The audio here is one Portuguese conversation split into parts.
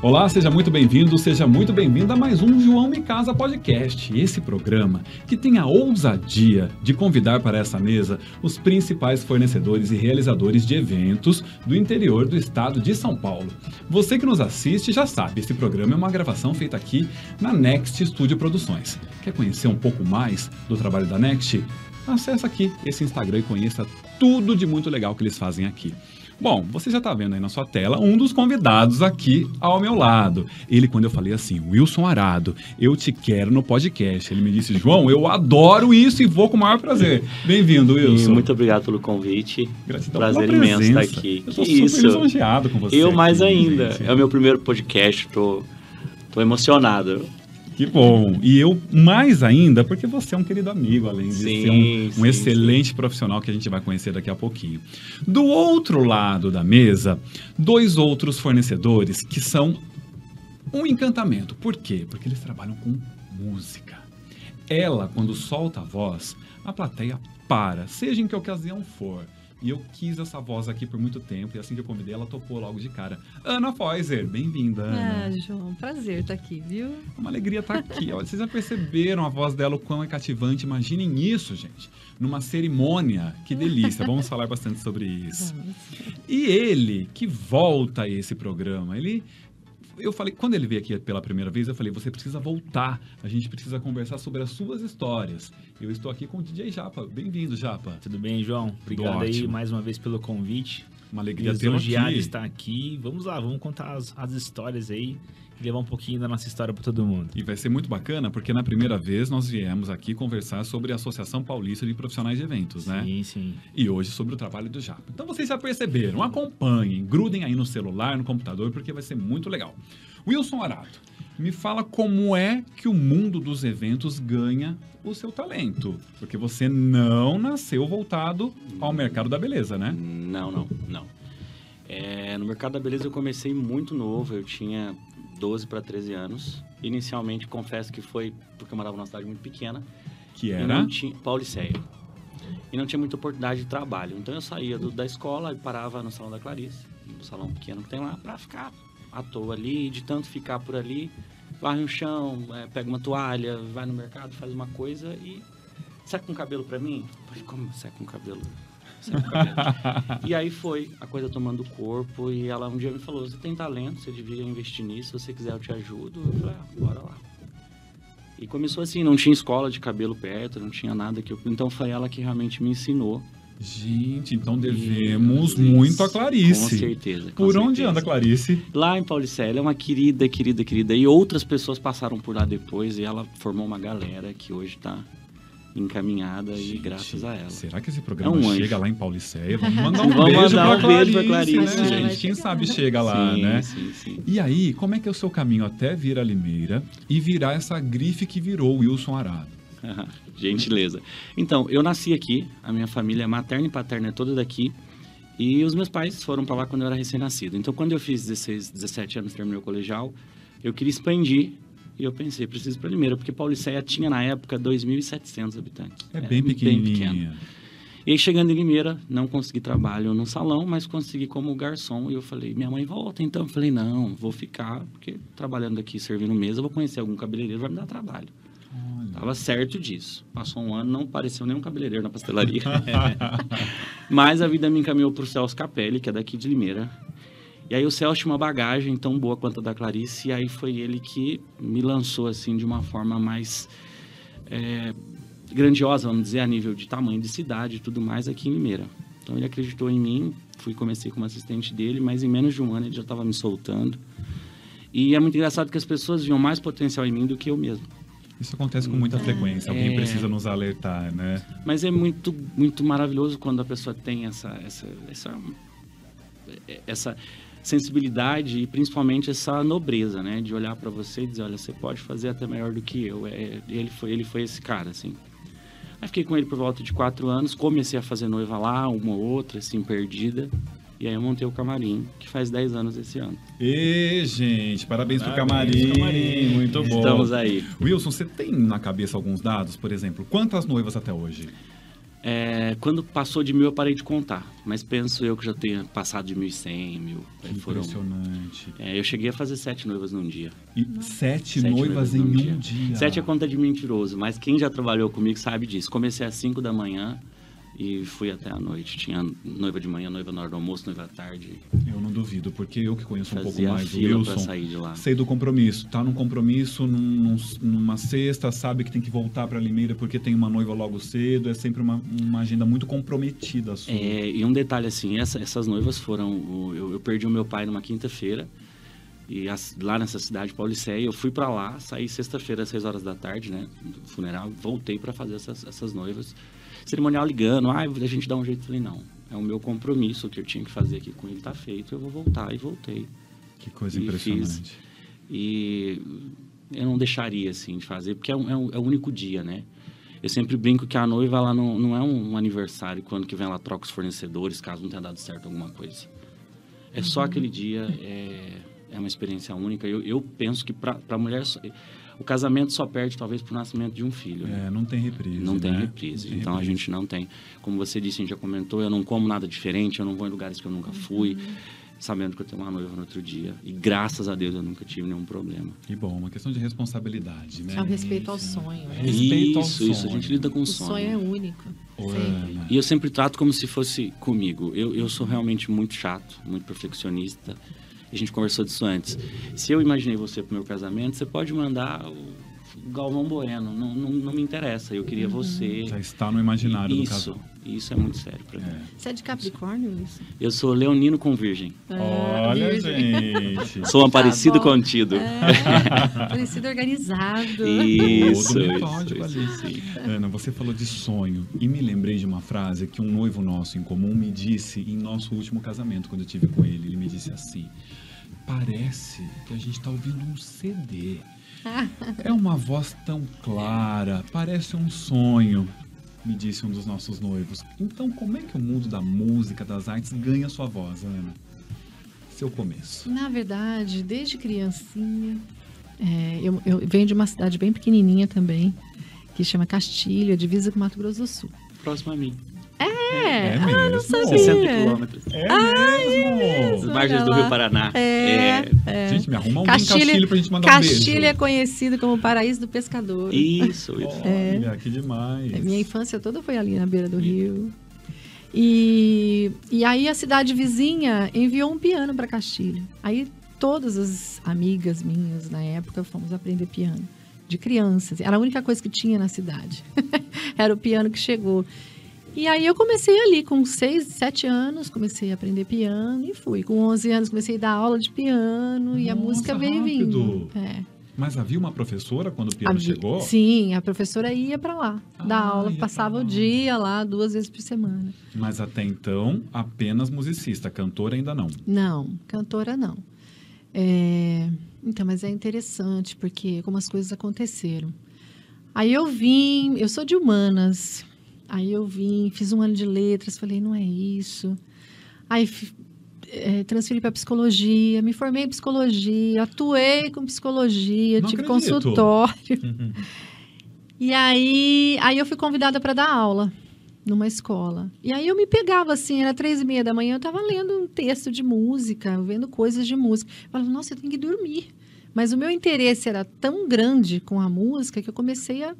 Olá, seja muito bem-vindo, seja muito bem-vinda a mais um João Me Casa Podcast. Esse programa que tem a ousadia de convidar para essa mesa os principais fornecedores e realizadores de eventos do interior do estado de São Paulo. Você que nos assiste já sabe, esse programa é uma gravação feita aqui na Next Studio Produções. Quer conhecer um pouco mais do trabalho da Next? Acesse aqui esse Instagram e conheça tudo de muito legal que eles fazem aqui. Bom, você já está vendo aí na sua tela um dos convidados aqui ao meu lado. Ele, quando eu falei assim, Wilson Arado, eu te quero no podcast. Ele me disse, João, eu adoro isso e vou com o maior prazer. Bem-vindo, Wilson. E muito obrigado pelo convite. Gratidão Prazer imenso estar aqui. Eu Que super isso. lisonjeado com você. Eu mais aqui, ainda. gente. É o meu primeiro podcast, tô, tô emocionado. Que bom. E eu mais ainda, porque você é um querido amigo, além de Sim, ser um, um sim, excelente profissional que a gente vai conhecer daqui a pouquinho. Do outro lado da mesa, dois outros fornecedores que são um encantamento. Por quê? Porque eles trabalham com música. Ela, quando solta a voz, a plateia para, seja em que ocasião for. E eu quis essa voz aqui por muito tempo, e assim que eu convidei, ela topou logo de cara. Ana Foiser, bem-vinda, Ana. Ah, João, prazer estar aqui, viu? Uma alegria estar aqui. Olha, vocês já perceberam a voz dela, o quão é cativante. Imaginem isso, gente. Numa cerimônia. Que delícia. Vamos falar bastante sobre isso. E ele, que volta a esse programa, ele. Eu falei, quando ele veio aqui pela primeira vez, eu falei, você precisa voltar. A gente precisa conversar sobre as suas histórias. Eu estou aqui com o DJ Japa. Bem-vindo, Japa. Tudo bem, João? Obrigado aí mais uma vez pelo convite. Uma alegria Lisonjeado aqui. estar aqui. Vamos lá, vamos contar as, as histórias aí e levar um pouquinho da nossa história para todo mundo. E vai ser muito bacana, porque na primeira vez nós viemos aqui conversar sobre a Associação Paulista de Profissionais de Eventos, né? Sim, sim. e hoje sobre o trabalho do Japa. Então vocês já perceberam, acompanhem, grudem aí no celular, no computador, porque vai ser muito legal. Wilson Arato, me fala como é que o mundo dos eventos ganha o seu talento, porque você não nasceu voltado ao mercado da beleza, né? Não, não, não. É, no mercado da beleza eu comecei muito novo, eu tinha 12 para 13 anos. Inicialmente, confesso que foi porque eu morava numa cidade muito pequena. Que E era não tinha, Pauliceia. E não tinha muita oportunidade de trabalho. Então eu saía do- da escola e parava no salão da Clarice, no salão pequeno que tem lá, pra ficar à toa ali, de tanto ficar por ali, varre um chão, é, pega uma toalha, vai no mercado, faz uma coisa e seca um cabelo pra mim. Falei, como seca um cabelo? E aí foi a coisa tomando corpo e ela um dia me falou, você tem talento, você devia investir nisso, se você quiser eu te ajudo. Eu falei, ah, bora lá. E começou assim, não tinha escola de cabelo perto, não tinha nada que eu... Então foi ela que realmente me ensinou. Gente, então devemos Isso, muito a Com Clarice. certeza. com Por onde certeza. anda a Clarice? Lá em Paulicéia, ela é uma querida, querida, querida. E outras pessoas passaram por lá depois e ela formou uma galera que hoje está encaminhada e Gente, graças a ela. Será que esse programa É um anjo. chega lá em Pauliceia? Vamos mandar um Vamos beijo mandar pra um pra Clarice, Clarice, né, gente. gente? Quem sabe chega lá, sim, né? Sim, sim. E aí, como é que é o seu caminho até vir a Limeira e virar essa grife que virou o Wilson Arado? Gentileza. Então, eu nasci aqui, a minha família materna e paterna é toda daqui. E os meus pais foram para lá quando eu era recém-nascido. Então, quando eu fiz 16, 17 anos, terminei o colegial, eu queria expandir. E eu pensei, preciso ir para Limeira, porque Pauliceia tinha na época 2.700 habitantes. É bem pequeno. pequenininha. E aí, chegando em Limeira, não consegui trabalho no salão, mas consegui como garçom. E eu falei, minha mãe volta então. Eu falei, não, vou ficar, porque trabalhando aqui, servindo mesa, eu vou conhecer algum cabeleireiro, vai me dar trabalho. Olha. Tava certo disso. Passou um ano, não apareceu nenhum cabeleireiro na pastelaria. Mas a vida me encaminhou pro Celso Capelli, que é daqui de Limeira. E aí o Celso tinha uma bagagem tão boa quanto a da Clarice, e aí foi ele que me lançou assim de uma forma mais é, grandiosa, vamos dizer, a nível de tamanho de cidade e tudo mais aqui em Limeira. Então ele acreditou em mim, fui comecei como assistente dele, mas em menos de um ano ele já estava me soltando. E é muito engraçado que as pessoas viam mais potencial em mim do que eu mesmo. Isso acontece com muita frequência. Alguém É. precisa nos alertar, né? Mas é muito, muito maravilhoso quando a pessoa tem essa, essa, essa, essa sensibilidade e principalmente essa nobreza, né? De olhar para você e dizer, olha, você pode fazer até melhor do que eu. É, ele, foi, ele foi esse cara, assim. Aí fiquei com ele por volta de quatro anos, comecei a fazer noiva lá, uma ou outra, assim, perdida. E aí eu montei o camarim, que faz 10 anos esse ano. E, gente, parabéns pro Parabéns camarim. pro camarim. Muito bom. Estamos aí. Wilson, você tem na cabeça alguns dados, por exemplo, quantas noivas até hoje? É, quando passou de mil, eu parei de contar. Mas penso eu que já tenha passado de 1.100, mil. Que É, foram, impressionante. é, eu cheguei a fazer sete noivas num dia. E sete, Sete noivas em num um dia. Sete é conta de mentiroso, mas quem já trabalhou comigo sabe disso. Comecei às 5 da manhã e fui até a noite. Tinha noiva de manhã, noiva na hora do almoço, noiva à tarde. Eu não duvido, porque eu que conheço um pouco Fazia mais do Wilson, sair de lá. sei do compromisso. Tá num compromisso, num- num- numa sexta, sabe que tem que voltar para Limeira porque tem uma noiva logo cedo. É sempre uma, uma agenda muito comprometida sua. É, e um detalhe assim, essa- essas noivas foram. Eu, eu perdi o meu pai numa quinta-feira. E as- lá nessa cidade pauliceia, eu fui pra lá, saí sexta-feira às 6 horas da tarde, né? Do funeral, voltei pra fazer essas, essas noivas. Cerimonial ligando, ah, a gente dá um jeito. Falei, não, é o meu compromisso, que eu tinha que fazer aqui com ele tá feito, eu vou voltar. E voltei. Que coisa E impressionante. E eu não deixaria, assim, de fazer, porque é, um- é um- é o único dia, né? Eu sempre brinco que a noiva, ela não, não é um aniversário, quando que vem ela troca os fornecedores, caso não tenha dado certo alguma coisa. É só aquele dia, é, é uma experiência única. Eu, eu penso que para a mulher, o casamento só perde, talvez, por nascimento de um filho. né? É, não tem reprise. Não tem né? reprise. Não tem então a reprise. gente não tem. Como você disse, a gente já comentou, eu não como nada diferente, eu não vou em lugares que eu nunca fui, sabendo que eu tenho uma noiva no outro dia. E graças a Deus eu nunca tive nenhum problema. Que bom, uma questão de responsabilidade, né? É o respeito ao sonho. né? Respeito ao isso, isso, a sonho. gente lida com o O sonho é único. Sempre. E eu sempre trato como se fosse comigo. Eu, eu sou realmente muito chato, muito perfeccionista. A gente conversou disso antes. Se eu imaginei você pro meu casamento, você pode mandar o Galvão Bueno. Não, não, não me interessa. Eu queria você. Já está no imaginário do Isso, casal. isso é muito sério pra mim. É. Você é de Capricórnio, isso? Eu sou leonino com virgem. Olha, gente. Sou um Tá parecido bom. contido. É, parecido organizado. Isso, isso, metódico isso, ali. sim. Ana, você falou de sonho e me lembrei de uma frase que um noivo nosso em comum me disse em nosso último casamento, quando eu tive com ele. Ele me disse assim: Parece que a gente está ouvindo um CD. É uma voz tão clara, parece um sonho, me disse um dos nossos noivos. Então, como é que o mundo da música, das artes, ganha sua voz, Ana? Seu começo. Na verdade, desde criancinha, é, eu, eu venho de uma cidade bem pequenininha também, que chama Castilho, a divisa com Mato Grosso do Sul. Próximo a mim. É, É mesmo? sabia. 60 quilômetros. É As mesmo? margens do. Rio Paraná. É, é. Gente, me arruma alguém em Castilho, Castilho pra gente mandar um Castilho beijo. é conhecido como o paraíso do pescador. Isso, isso. Olha, que demais. É, Minha infância toda foi ali na beira do rio. E, e aí a cidade vizinha enviou um piano para Castilho. Aí todas as amigas minhas na época fomos aprender piano. De crianças. Era a única coisa que tinha na cidade. Era o piano que chegou. E aí eu comecei ali com 6, 7 anos, comecei a aprender piano e fui. Com 11 anos comecei a dar aula de piano e a Nossa, música veio vindo. É. Mas havia uma professora quando o piano Havia- chegou? Sim, a professora ia para lá, dar Ah, aula, ia passava o dia lá duas vezes por semana. Mas até então, apenas musicista. Cantora ainda não. Não, cantora não. É, Então, mas é interessante porque como as coisas aconteceram. Aí eu vim, eu sou de humanas. Aí eu vim, fiz um ano de letras, falei, não é isso. Aí é, transferi para psicologia, me formei em psicologia, atuei com psicologia, Não tive acredito. consultório. E aí, aí eu fui convidada para dar aula numa escola. E aí eu me pegava assim, era três e meia da manhã, eu estava lendo um texto de música, vendo coisas de música. Eu falava, nossa, eu tenho que dormir. Mas o meu interesse era tão grande com a música que eu comecei a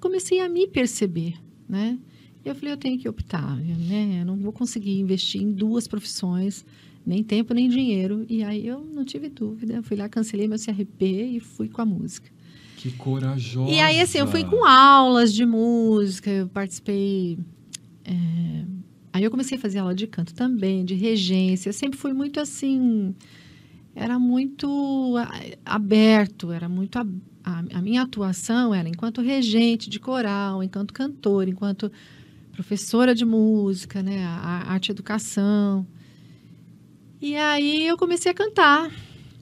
comecei a me perceber, né? E eu falei, eu tenho que optar, né? Eu não vou conseguir investir em duas profissões, nem tempo nem dinheiro. E aí eu não tive dúvida, eu fui lá, cancelei meu CRP e fui com a música. Que corajosa. E aí, assim, eu fui com aulas de música, eu participei. é, Aí eu comecei a fazer aula de canto também, de regência. Eu sempre fui muito assim. Era muito aberto, era muito. a- A, a minha atuação era enquanto regente de coral, enquanto cantora, enquanto professora de música, né? A, a arte educação. E aí eu comecei a cantar.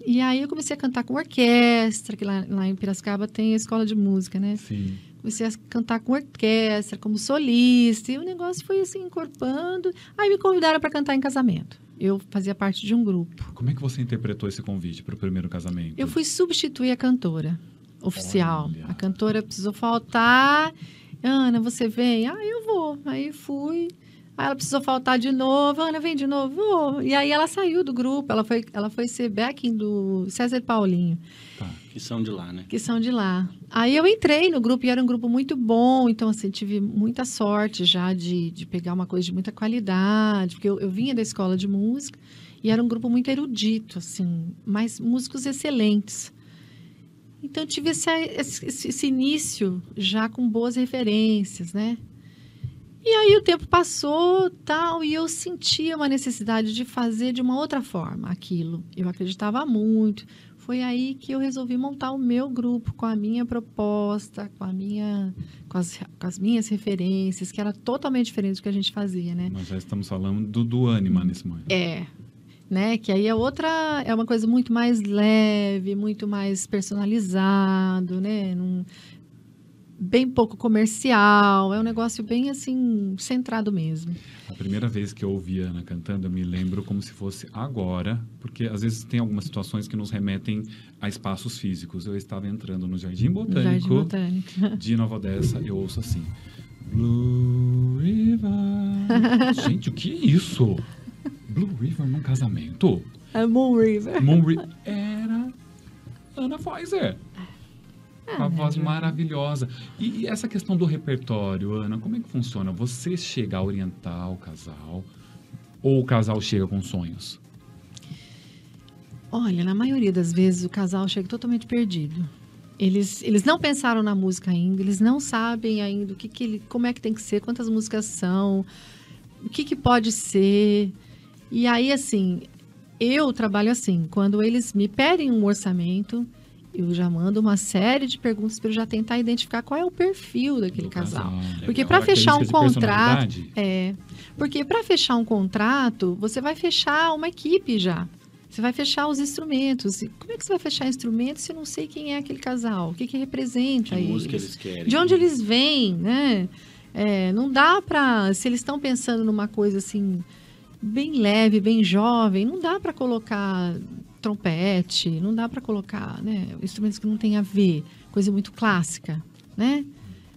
E aí eu comecei a cantar com orquestra, que lá, lá em Piracicaba tem a escola de música, né? Sim. Comecei a cantar com orquestra, como solista, e o negócio foi assim, encorpando. Aí me convidaram para cantar em casamento. Eu fazia parte de um grupo. Como é que você interpretou esse convite para o primeiro casamento? Eu fui substituir a cantora oficial. Olha. A cantora precisou faltar. Ana, você vem? Ah, eu vou. Aí fui. Aí ela precisou faltar de novo. Ana, vem de novo. Vou. E aí ela saiu do grupo. Ela foi, ela foi ser backing do César Paulinho, Que são de lá, né? que são de lá. Aí eu entrei no grupo e era um grupo muito bom. Então, assim, tive muita sorte já de, de pegar uma coisa de muita qualidade. Porque eu, eu vinha da escola de música e era um grupo muito erudito, assim. Mas músicos excelentes. Então, eu tive esse, esse, esse início já com boas referências, né? E aí o tempo passou, tal, e eu sentia uma necessidade de fazer de uma outra forma aquilo. Eu acreditava muito. Foi aí que eu resolvi montar o meu grupo com a minha proposta, com a minha com as, com as minhas referências, que era totalmente diferente do que a gente fazia, né? Nós já estamos falando do, do Anima nesse momento. É, né? Que aí é outra, é uma coisa muito mais leve, muito mais personalizado, né? Num- bem pouco comercial, é um negócio bem assim centrado mesmo. A primeira vez que eu ouvi Ana cantando, eu me lembro como se fosse agora, porque às vezes tem algumas situações que nos remetem a espaços físicos. Eu estava entrando no Jardim No Botânico Jardim Botânico. de Nova Odessa, eu ouço assim. Blue River. Gente, o que é isso? Blue River num casamento? É Moon River. Moon Ri- Era Ana Pfizer. É, Uma voz maravilhosa. E, e essa questão do repertório, Ana, como é que funciona? Você chega a orientar o casal ou o casal chega com sonhos? Olha, na maioria das vezes o casal chega totalmente perdido. Eles, eles não pensaram na música ainda, eles não sabem ainda o que, que ele, como é que tem que ser, quantas músicas são, o que, que pode ser. E aí, assim, eu trabalho assim, quando eles me pedem um orçamento, eu já mando uma série de perguntas para eu já tentar identificar qual é o perfil daquele casal. Legal. Porque para fechar um contrato, é, porque para fechar um contrato, você vai fechar uma equipe já. Você vai fechar os instrumentos. Como é que você vai fechar instrumentos se eu não sei quem é aquele casal? O que, que representa Que eles? música eles querem. De onde eles vêm, né? É, não dá para se eles estão pensando numa coisa assim bem leve, bem jovem, não dá para colocar trompete, não dá para colocar, né, instrumentos que não tem a ver, coisa muito clássica, né?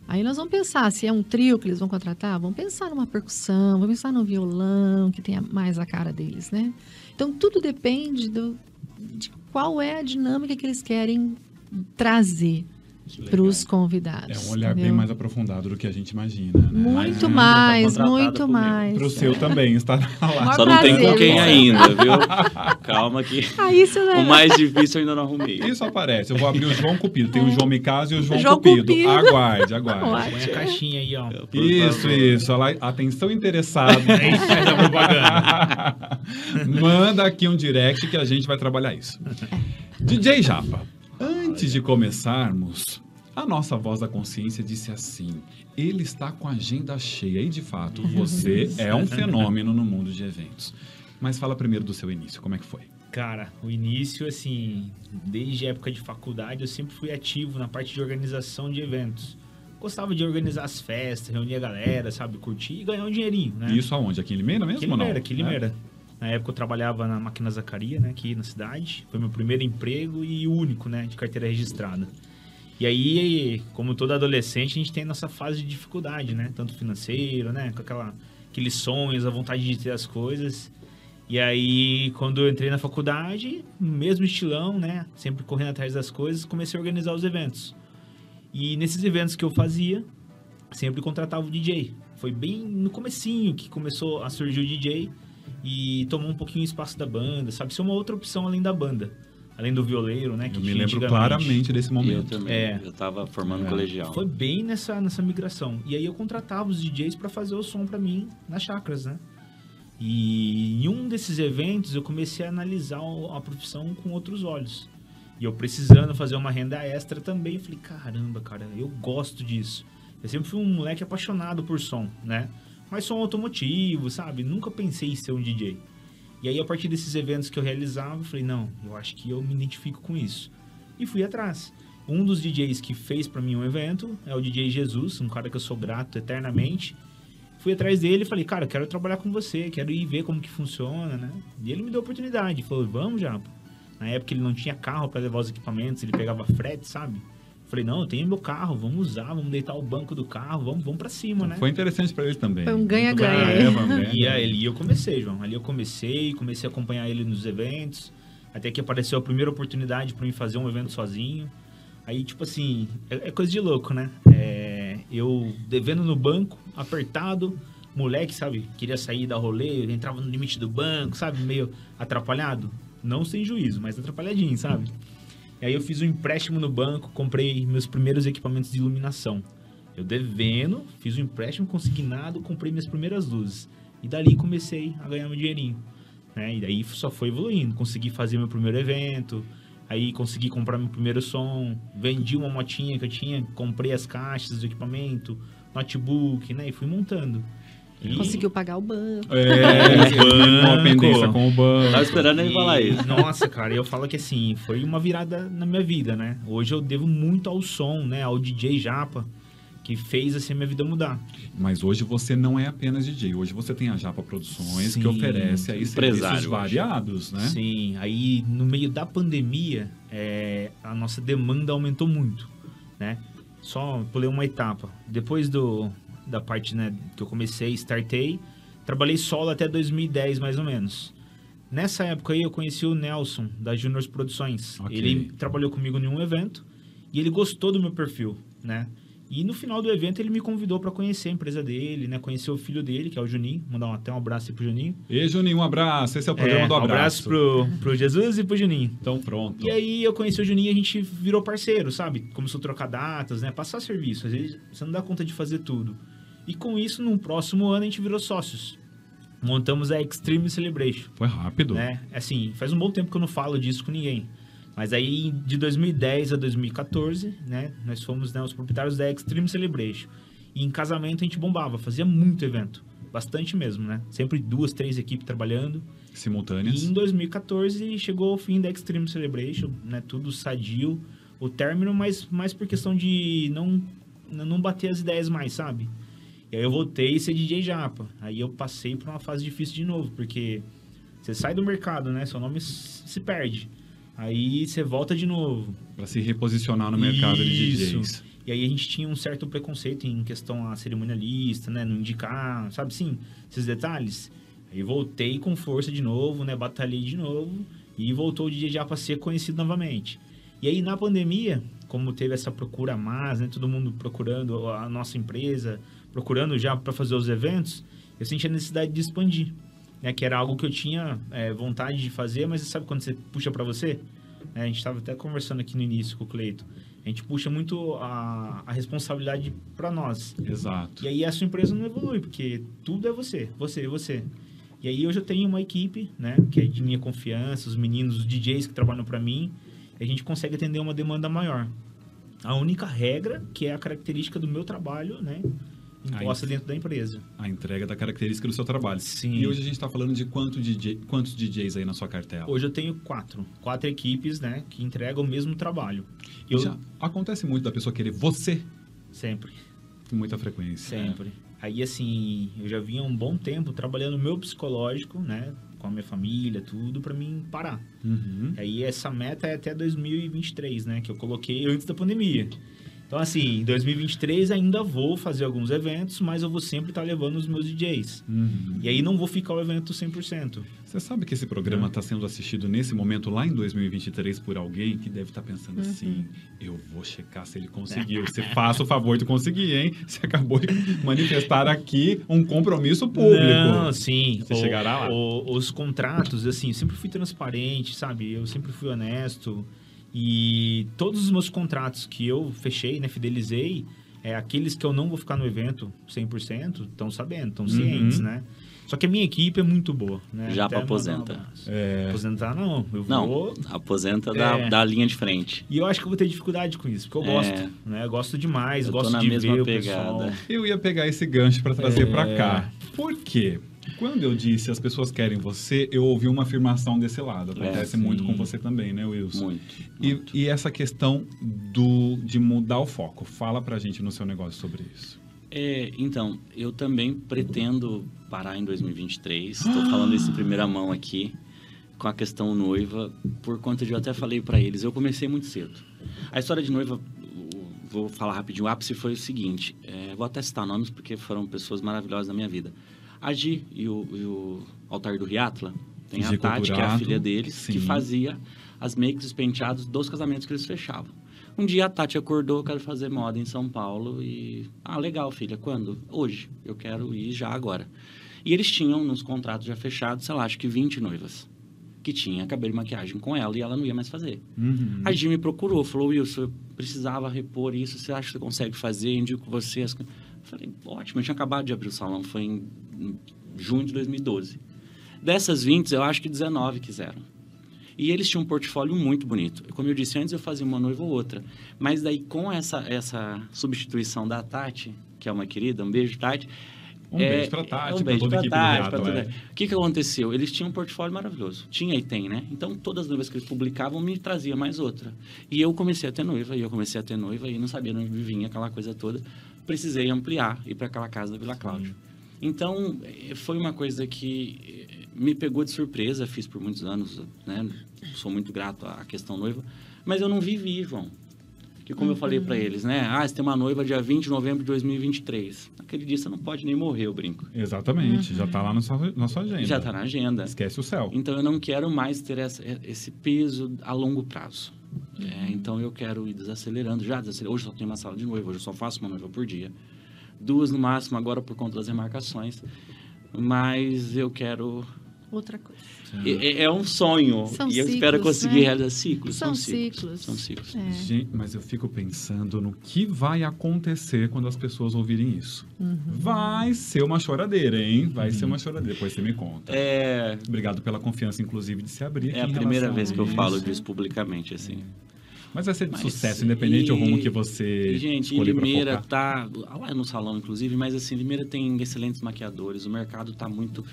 Aí nós vamos pensar se é um trio que eles vão contratar, vamos pensar numa percussão, vamos pensar num violão que tenha mais a cara deles, né? Então tudo depende do, de qual é a dinâmica que eles querem trazer. Para os convidados. É um olhar bem entendeu? mais aprofundado do que a gente imagina. Né? Muito Ana mais, tá muito mais. Para o seu também está lá. Só não tem com quem viu? ainda, viu? Calma que Ah, isso não é o mais difícil eu ainda não arrumei. Isso aparece. Eu vou abrir o João Cupido. Tem o João Micasa e o João, João Cupido. Cupido. Aguarde, aguarde. Põe a caixinha aí, ó. Por Isso, isso. Atenção interessado. Aí faz a propaganda. Manda aqui um direct que a gente vai trabalhar isso. DJ Japa, antes de começarmos, a nossa voz da consciência disse assim: ele está com a agenda cheia. E de fato, você é um fenômeno no mundo de eventos. Mas fala primeiro do seu início, como é que foi? Cara, o início, assim, desde a época de faculdade, eu sempre fui ativo na parte de organização de eventos. Gostava de organizar as festas, reunir a galera, sabe, curtir e ganhar um dinheirinho, né? Isso aonde? Aqui em Limeira mesmo Aqui em ou não? Limeira, aqui em É? Limeira. Na época eu trabalhava na Máquina Zacaria, né, aqui na cidade. Foi meu primeiro emprego e único, né, de carteira registrada. E aí, como todo adolescente, a gente tem nossa fase de dificuldade, né? Tanto financeiro, né? Com aquela, aqueles sonhos, a vontade de ter as coisas. E aí, quando eu entrei na faculdade, mesmo estilão, né? Sempre correndo atrás das coisas, comecei a organizar os eventos. E nesses eventos que eu fazia, sempre contratava o DJ. Foi bem no comecinho que começou a surgir o DJ e tomou um pouquinho o espaço da banda, sabe? Ser uma outra opção além da banda. Além do violeiro, né? que Eu me lembro claramente desse Eu momento. também. É. Eu tava formando É. colegial. Foi bem nessa, nessa migração. E aí eu contratava os DJs para fazer o som para mim nas chakras, né? E em um desses eventos eu comecei a analisar a profissão com outros olhos. E eu precisando fazer uma renda extra também, eu falei, caramba, cara, eu gosto disso. Eu sempre fui um moleque apaixonado por som, né? Mas som automotivo, sabe? Nunca pensei em ser um DJ. E aí, a partir desses eventos que eu realizava, eu falei, não, eu acho que eu me identifico com isso. E fui atrás. Um dos DJs que fez pra mim um evento é o DJ Jesus, um cara que eu sou grato eternamente. Fui atrás dele e falei, cara, eu quero trabalhar com você, quero ir ver como que funciona, né? E ele me deu a oportunidade, falou, vamos, Japa. Na época ele não tinha carro para levar os equipamentos, ele pegava frete, sabe? Falei, não, eu tenho meu carro, vamos usar, vamos deitar o banco do carro, vamos, vamos para cima, né? Foi interessante para ele também. Foi um ganha-ganha. Ah, é, ver. E ali eu comecei, João. Ali eu comecei, comecei a acompanhar ele nos eventos. Até que apareceu a primeira oportunidade para mim fazer um evento sozinho. Aí, tipo assim, é, é coisa de louco, né? É, eu devendo no banco, apertado, moleque, sabe? Queria sair da rolê, eu entrava no limite do banco, sabe? Meio atrapalhado. Não sem juízo, mas atrapalhadinho, sabe? E aí eu fiz um empréstimo no banco, comprei meus primeiros equipamentos de iluminação. Eu devendo, fiz um empréstimo consignado, comprei minhas primeiras luzes. E dali comecei a ganhar meu dinheirinho. Né? E daí só foi evoluindo. Consegui fazer meu primeiro evento, aí consegui comprar meu primeiro som, vendi uma motinha que eu tinha, comprei as caixas do equipamento, notebook, né? E fui montando. E... Conseguiu pagar o banco. É, banco. uma pendência com o banco. Tava esperando ele falar isso. Nossa, cara, eu falo que assim, foi uma virada na minha vida, né? Hoje eu devo muito ao som, né? Ao DJ Japa, que fez assim a minha vida mudar. Mas hoje você não é apenas DJ. Hoje você tem a Japa Produções, Sim. que oferece aí serviços variados, né? Sim, aí no meio da pandemia, é, a nossa demanda aumentou muito, né? Só pulei uma etapa. Depois do, da parte né, que eu comecei, startei, trabalhei solo até 2010, mais ou menos. Nessa época aí eu conheci o Nelson, da Juniors Produções. Ok. Ele trabalhou comigo em um evento e ele gostou do meu perfil, né? E no final do evento ele me convidou para conhecer a empresa dele, né? Conhecer o filho dele, que é o Juninho. Mandar um- até um abraço aí pro Juninho. E Juninho, um abraço. Esse é o programa É, do um abraço. abraço pro, pro Jesus e pro Juninho. Então pronto. E aí eu conheci o Juninho e a gente virou parceiro, sabe? Começou a trocar datas, né? Passar serviço. Às vezes você não dá conta de fazer tudo. E com isso, no próximo ano, a gente virou sócios. Montamos a Extreme Celebration, Foi rápido. né? Assim, faz um bom tempo que eu não falo disso com ninguém. Mas aí, de 2010 a 2014, né? Nós fomos né, os proprietários da Extreme Celebration. E em casamento a gente bombava, fazia muito evento. Bastante mesmo, né? Sempre duas, três equipes trabalhando. Simultâneas. E em 2014 chegou o fim da Extreme Celebration, né? Tudo sadio. O término, mas mais por questão de não, não bater as ideias mais, sabe? E aí eu voltei a ser DJ Japa. Aí eu passei por uma fase difícil de novo, porque você sai do mercado, né? Seu nome se perde. Aí você volta de novo. Pra se reposicionar no mercado de Isso. DJs. E aí a gente tinha um certo preconceito em questão a cerimonialista, né? Não indicar, sabe sim, esses detalhes. Aí voltei com força de novo, né? Batalhei de novo e voltou o DJ já para ser conhecido novamente. E aí na pandemia, como teve essa procura a mais, né? Todo mundo procurando a nossa empresa, procurando já para fazer os eventos, eu senti a necessidade de expandir, né? Que era algo que eu tinha é, vontade de fazer, mas sabe quando você puxa para você? É, a gente estava até conversando aqui no início com o Cleito. A gente puxa muito a, a responsabilidade para nós. Exato. E aí a sua empresa não evolui, porque tudo é você, você, você. E aí hoje eu tenho uma equipe, né, que é de minha confiança, os meninos, os DJs que trabalham para mim, e a gente consegue atender uma demanda maior. A única regra, que é a característica do meu trabalho, né, imposta Aí. dentro da empresa. A entrega da característica do seu trabalho. Sim. E hoje a gente tá falando de quanto DJ, quantos DJs aí na sua cartela? Hoje eu tenho quatro, quatro equipes, né, que entregam o mesmo trabalho. Eu Já acontece muito da pessoa querer você sempre com muita frequência. Sempre. Aí, assim, eu já vinha um bom tempo trabalhando o meu psicológico, né? Com a minha família, tudo, pra mim parar. Uhum. Aí, essa meta é até 2023, né? Que eu coloquei antes da pandemia. Então, assim, em 2023 ainda vou fazer alguns eventos, mas eu vou sempre estar levando os meus DJs. Uhum. E aí não vou ficar o evento 100%. Você sabe que esse programa está sendo assistido nesse momento, lá em 2023, por alguém que deve estar pensando assim: eu vou checar se ele conseguiu. Você faça o favor de conseguir, hein? Você acabou de manifestar aqui um compromisso público. Não, sim. Você chegará lá. o- os contratos, assim, eu sempre fui transparente, sabe? Eu sempre fui honesto. E todos os meus contratos que eu fechei, né, fidelizei, é, aqueles que eu não vou ficar no evento 100%, estão sabendo, estão cientes, Uhum. né? Só que a minha equipe é muito boa, né? Já um aposenta. É, Aposentar não, eu Não, vou... aposenta É. da, da linha de frente. E eu acho que eu vou ter dificuldade com isso, porque eu É. gosto, né? Eu gosto demais, Eu gosto na de mesma ver pegada. o pessoal. eu ia pegar esse gancho para trazer É. para cá. Por quê? Quando eu disse as pessoas querem você, eu ouvi uma afirmação desse lado. Acontece É, muito com você também, né, Wilson? Muito. E, muito. e essa questão do, de mudar o foco. Fala pra gente no seu negócio sobre isso. É, então, eu também pretendo parar em 2023. Estou falando isso em primeira mão aqui, com a questão noiva, por conta de eu até falei para eles. Eu comecei muito cedo. A história de noiva, vou falar rapidinho. O ápice foi o seguinte: é, vou até citar nomes porque foram pessoas maravilhosas na minha vida. A Gi e o, e o Altar do Riatla, tem a Tati, que é a filha deles, que sim. fazia as makes e os penteados dos casamentos que eles fechavam. Um dia a Tati acordou, quero fazer moda em São Paulo e... Ah, legal, filha, quando? Hoje. Eu quero ir já agora. E eles tinham nos contratos já fechados, sei lá, acho que 20 noivas. Que tinha cabelo e maquiagem com ela e ela não ia mais fazer. Uhum. A me procurou, falou, Wilson, eu precisava repor isso, você acha que você consegue fazer? Eu indico você. as co-" Eu falei, ótimo, eu tinha acabado de abrir o salão, foi em junho de 2012. Dessas 20, eu acho que 19 quiseram. E eles tinham um portfólio muito bonito. Como eu disse antes, eu fazia uma noiva ou outra. Mas daí, com essa, essa substituição da Tati, que é uma querida, um beijo, Tati. Um beijo pra Tati, um pra beijo pra a equipe do Tati, pra toda- é. O que, que aconteceu? Eles tinham um portfólio maravilhoso. Tinha e tem, né? Então, todas as noivas que eles publicavam me trazia mais outra. E eu comecei a ter noiva, e eu comecei a ter noiva, e não sabia de onde vinha aquela coisa toda. Precisei ampliar, ir para aquela casa da Vila Cláudio. Então, eh, foi uma coisa que eh, me pegou de surpresa, fiz por muitos anos, né? Sou muito grato à questão noiva, mas eu não vivi, João. Que como eu falei para eles, né? Ah, você tem uma noiva dia 20 de novembro de 2023. Aquele dia você não pode nem morrer, eu brinco. Exatamente, já tá lá na sua, na sua agenda. Já está na agenda. Esquece o céu. Então eu não quero mais ter essa- esse peso a longo prazo. É, então eu quero ir desacelerando, já desacelerando. Hoje eu só tenho uma sala de noiva, hoje eu só faço uma noiva por dia. Duas no máximo agora por conta das remarcações. Mas eu quero. Outra coisa. É, é- é um sonho. São e eu espero ciclos, conseguir né? realizar ciclos. São ciclos. ciclos. São ciclos. É. Gente, mas eu fico pensando no que vai acontecer quando as pessoas ouvirem isso. Uhum. Vai ser uma choradeira, hein? Vai ser uma choradeira. Depois você me conta. É, Obrigado pela confiança, inclusive, de se abrir. é a primeira vez a que eu falo disso publicamente, assim. Mas vai ser de Mas, sucesso, independente do e- rumo que você E, gente, escolher Limeira focar. tá. Lá no salão, inclusive, mas assim, Limeira tem excelentes maquiadores. O mercado tá muito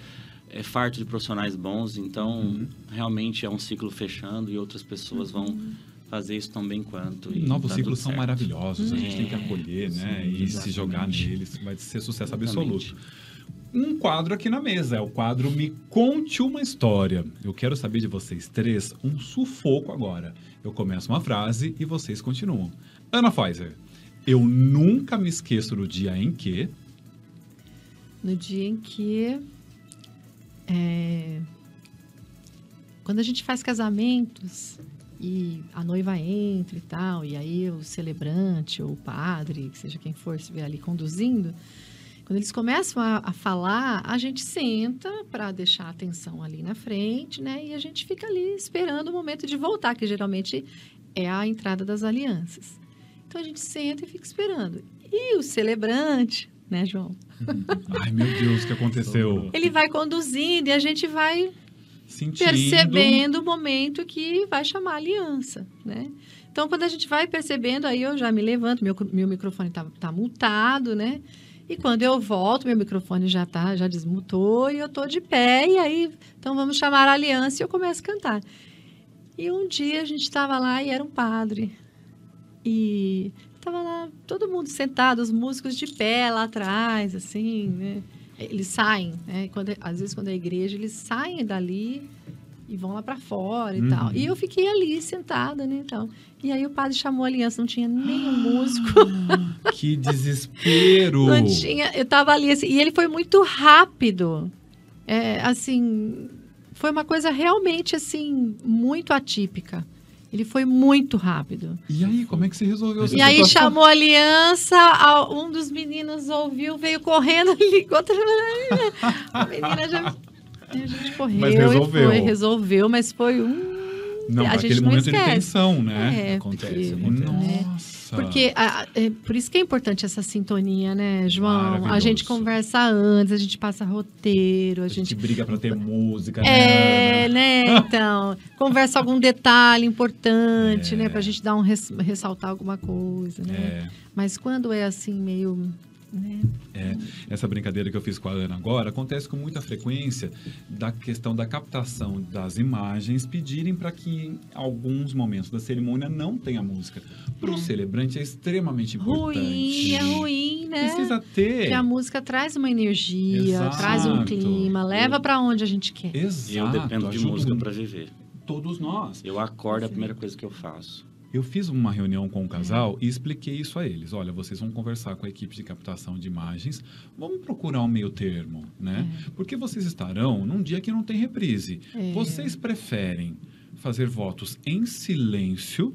é, farto de profissionais bons, então Uhum. realmente é um ciclo fechando e outras pessoas vão fazer isso tão bem quanto. e Novos tá ciclos são certo. maravilhosos, a gente É, tem que acolher, né? sim, e se exatamente. jogar neles, vai ser sucesso Exatamente. absoluto. Um quadro aqui na mesa, é o quadro Me Conte uma História. Eu quero saber de vocês três um sufoco agora. Eu começo uma frase e vocês continuam. Ana Pfizer, eu nunca me esqueço do dia em que... No dia em que. É, quando a gente faz casamentos e a noiva entra e tal, e aí o celebrante ou o padre, seja quem for, estiver ali conduzindo, quando eles começam a, a falar, a gente senta para deixar a atenção ali na frente, né? E a gente fica ali esperando o momento de voltar, que geralmente é a entrada das alianças. Então a gente senta e fica esperando. E o celebrante, né, João? Ai, meu Deus, o que aconteceu? Ele vai conduzindo e a gente vai Sentindo... percebendo o momento que vai chamar a aliança, né? Então, quando a gente vai percebendo, aí eu já me levanto, meu, meu microfone tá, tá multado, né? E quando eu volto, meu microfone já tá, já desmutou e eu tô de pé e aí, então vamos chamar a aliança e eu começo a cantar. E um dia a gente estava lá e era um padre. E tava lá todo mundo sentado, os músicos de pé lá atrás, assim, né? Eles saem, né? Quando, às vezes quando é igreja, eles saem dali e vão lá para fora e Uhum. tal. E eu fiquei ali sentada, né, e tal. E aí o padre chamou a aliança, não tinha nenhum músico. Que desespero! Não tinha, eu tava ali assim, e ele foi muito rápido. É, assim, foi uma coisa realmente assim muito atípica. Ele foi muito rápido. E aí, como é que você resolveu essa E aí situação? chamou a aliança, um dos meninos ouviu, veio correndo, ligou, a menina já a gente correu Mas e resolveu. foi, resolveu, mas foi um Não, a não momento de esquece. tensão, né? É, Acontece, porque- acontece. Nossa! Porque a- é por isso que é importante essa sintonia, né, João? A gente conversa antes, a gente passa roteiro, a A gente gente. briga pra ter música, É, né? né? Então, conversa algum detalhe importante, É. né? Pra gente dar um res- ressaltar alguma coisa, né? É. Mas quando é assim, meio. Né? Essa brincadeira que eu fiz com a Ana agora acontece com muita frequência da questão da captação das imagens pedirem para que em alguns momentos da cerimônia não tenha música. Para o É. celebrante é extremamente importante. Ruim, é ruim, né? Precisa ter. Porque a música traz uma energia, Exato. traz um clima, leva pra onde a gente quer. Exato. Eu dependo de ajuda música para viver. Todos nós. Eu acordo, a primeira coisa que eu faço. Eu fiz uma reunião com o casal e expliquei isso a eles. Olha, vocês vão conversar com a equipe de captação de imagens, vamos procurar um meio termo, né? Porque vocês estarão num dia que não tem reprise. É. Vocês preferem fazer votos em silêncio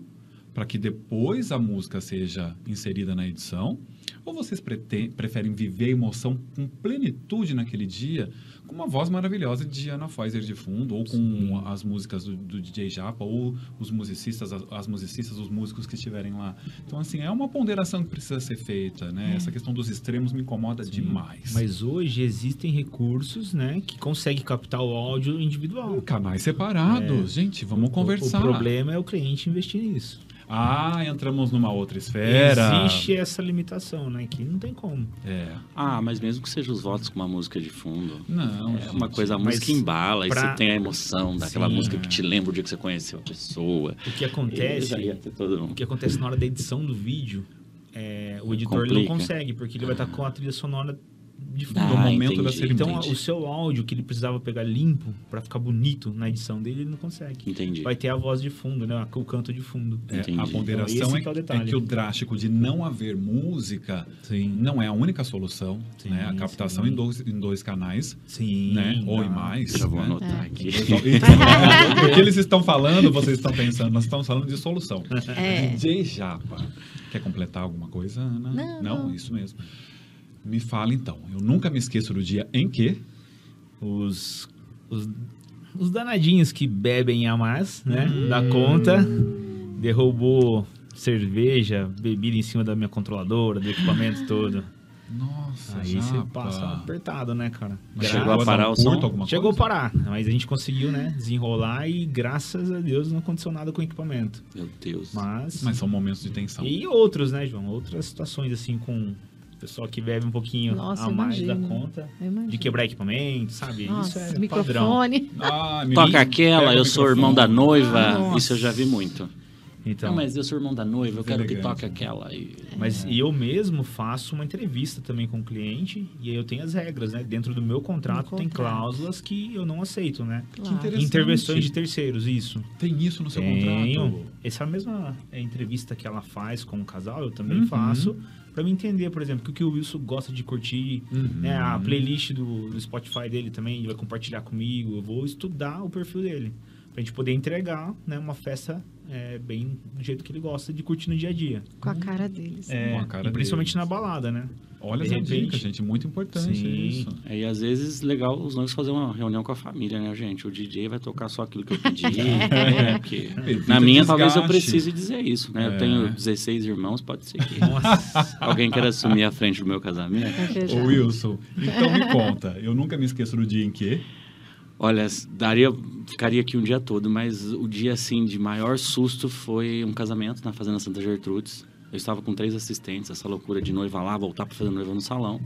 para que depois a música seja inserida na edição? Ou vocês preferem viver a emoção com plenitude naquele dia, com uma voz maravilhosa de Ana Pfizer de fundo, ou com as músicas do, do DJ Japa, ou os musicistas, as, as musicistas, os músicos que estiverem lá? Então, assim, é uma ponderação que precisa ser feita, né? Essa questão dos extremos me incomoda demais. Mas hoje existem recursos, né, que conseguem captar o áudio individual. Canais separados, gente, vamos conversar. O, o problema é o cliente investir nisso. Ah, entramos numa outra esfera. Existe essa limitação, né, que não tem como. É. Ah, mas mesmo que seja os votos com uma música de fundo. Não, É uma gente. coisa, a música embala, e pra- você tem a emoção daquela Sim. música que te lembra o dia que você conheceu a pessoa. O que E acontece, todo o um... que acontece na hora da edição do vídeo, é, o editor ele não consegue, porque ele vai estar com a trilha sonora de fundo. No Ah, momento da entendi, cerimônia. Então, entendi. o seu áudio que ele precisava pegar limpo pra ficar bonito na edição dele, ele não consegue. Entendi. Vai ter a voz de fundo, né? O canto de fundo. É, a ponderação Então, é, que é o é detalhe. que o drástico de não haver música não é a única solução. Sim, né? A captação sim. em dois, em dois canais, Sim. né? ou em mais. Já vou né? anotar É. aqui. o que eles estão falando, vocês estão pensando, nós estamos falando de solução. É. DJ Japa. Quer completar alguma coisa, Ana? Não, não. isso mesmo. Me fala então. Eu nunca me esqueço do dia em que. Os, os, os danadinhos que bebem a mais, né? Hum. Da conta. Derrubou cerveja, bebida em cima da minha controladora, do equipamento todo. Nossa, Aí você passa apertado, né, cara? Mas Chegou a parar o som? alguma Chegou a coisa? parar, mas a gente conseguiu, né, desenrolar e graças a Deus não aconteceu nada com o equipamento. Meu Deus. Mas, Mas são momentos de tensão. e outros, né, João? Outras situações assim com pessoal que bebe um pouquinho Nossa, a mais da conta, de quebrar equipamento, sabe? Nossa, Isso é padrão. microfone. Ah, me- Toca aquela, eu sou irmão da noiva. Nossa. Isso eu já vi muito. Então, Não, mas eu sou irmão da noiva, eu quero que Elegante. toque aquela. E... Mas eu mesmo faço uma entrevista também com o cliente e aí eu tenho as regras, né? Dentro do meu contrato No tem contrato. cláusulas que eu não aceito, né? Claro. interessante. Intervenções de terceiros, isso. Tem isso no seu Tenho. contrato? Essa mesma é, entrevista que ela faz com o casal, eu também Uhum. faço. Pra me entender, por exemplo, o que o Wilson gosta de curtir, Uhum. né? A playlist do, do Spotify dele também, ele vai compartilhar comigo. Eu vou estudar o perfil dele. Pra gente poder entregar né, uma festa é, bem do jeito que ele gosta de curtir no dia a dia. Com a cara deles. É, Com a cara e principalmente deles. na balada, né? Olha essa dica, repente- gente. Muito importante Sim. isso. É, e às vezes legal os noivos fazer uma reunião com a família, né, gente? O DJ vai tocar só aquilo que eu pedi. né? Porque Evita na minha, talvez eu desgaste. precise dizer isso, né? É. Eu tenho 16 irmãos, pode ser que Nossa. alguém queira assumir a frente do meu casamento. Porque Ô Wilson, então me conta. Eu nunca me esqueço do dia em que. Olha, daria, ficaria aqui um dia todo, mas o dia assim de maior susto foi um casamento na Fazenda Santa Gertrudes. Eu estava com três assistentes, essa loucura de noiva lá, voltar para fazer noiva no salão.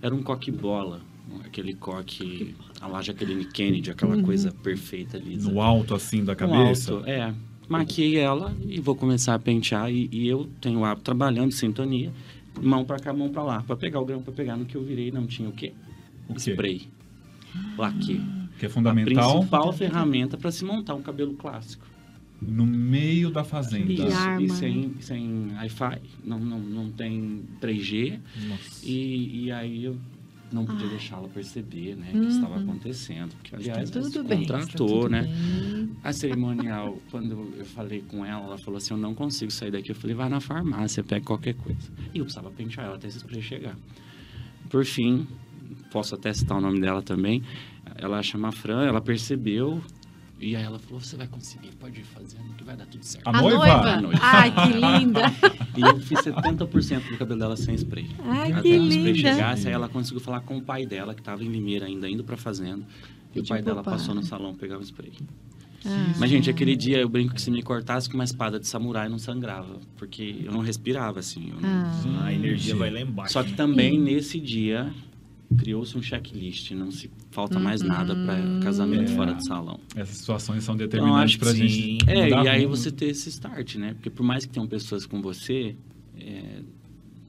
Era um coque bola, aquele coque, a lá Jacqueline Kennedy, aquela coisa perfeita lisa. No alto, assim, da No cabeça. alto, é. Maquiei ela e vou começar a pentear. E, e eu tenho o hábito trabalhando em sintonia, mão pra cá, mão pra lá, pra pegar o grão, pra pegar no que eu virei. Não tinha o quê? O quê? Spray. Laque. Que é A fundamental principal ferramenta para se montar um cabelo clássico. no meio da fazenda. Isso. E né? sem, sem Wi-Fi, não, não, não tem 3G. Nossa. E, e aí eu não podia Ai. deixá-la perceber, né, Uhum. que estava acontecendo. Porque, aliás, Tá tudo ela bem. contratou, tá tudo né? bem. A cerimonial, quando eu falei com ela, ela falou assim: Eu não consigo sair daqui. Eu falei: Vai na farmácia, pega qualquer coisa. E eu precisava pentear ela até esse spray chegar. Por fim, posso até citar o nome dela também. Ela chama Fran, ela percebeu. E aí ela falou: Você vai conseguir, pode ir fazendo, que vai dar tudo certo. A A noiva? noiva? A noiva. Ai, que linda. E eu fiz 70% do cabelo dela sem spray. Ai, Até que o spray linda. chegasse, aí ela conseguiu falar com o pai dela, que estava em Limeira ainda, indo pra fazenda. E o Pediu pai pro dela passou no salão pegar o spray. Ah. Mas, gente, aquele dia eu brinco que se me cortasse com uma espada de samurai não sangrava. Porque eu não respirava, assim. eu não- Ah. A energia vai lá embaixo. Só que também, nesse dia, criou-se um checklist. Não se falta mais nada para casamento É. fora de salão. Essas situações são Então, determinantes acho que pra sim. gente. É, mudar e aí rumo. você ter esse start, né? Porque por mais que tenham pessoas com você, é,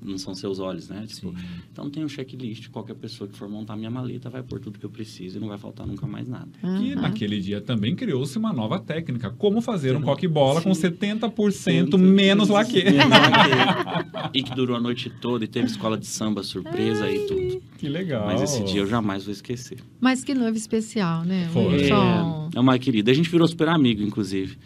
não são seus olhos, né? Tipo, então tem um checklist. Qualquer pessoa que for montar minha maleta vai pôr tudo que eu preciso e não vai faltar nunca mais nada. E Aham. naquele dia também criou-se uma nova técnica. Como fazer um Sim. coque-bola com Sim. 70% menos laque. Menos laque. e que durou a noite toda e teve escola de samba surpresa e tudo. Que legal. Mas esse dia eu jamais vou esquecer. Mas que noivo especial, né? Foi. É, é uma querida. A gente virou super amigo, inclusive.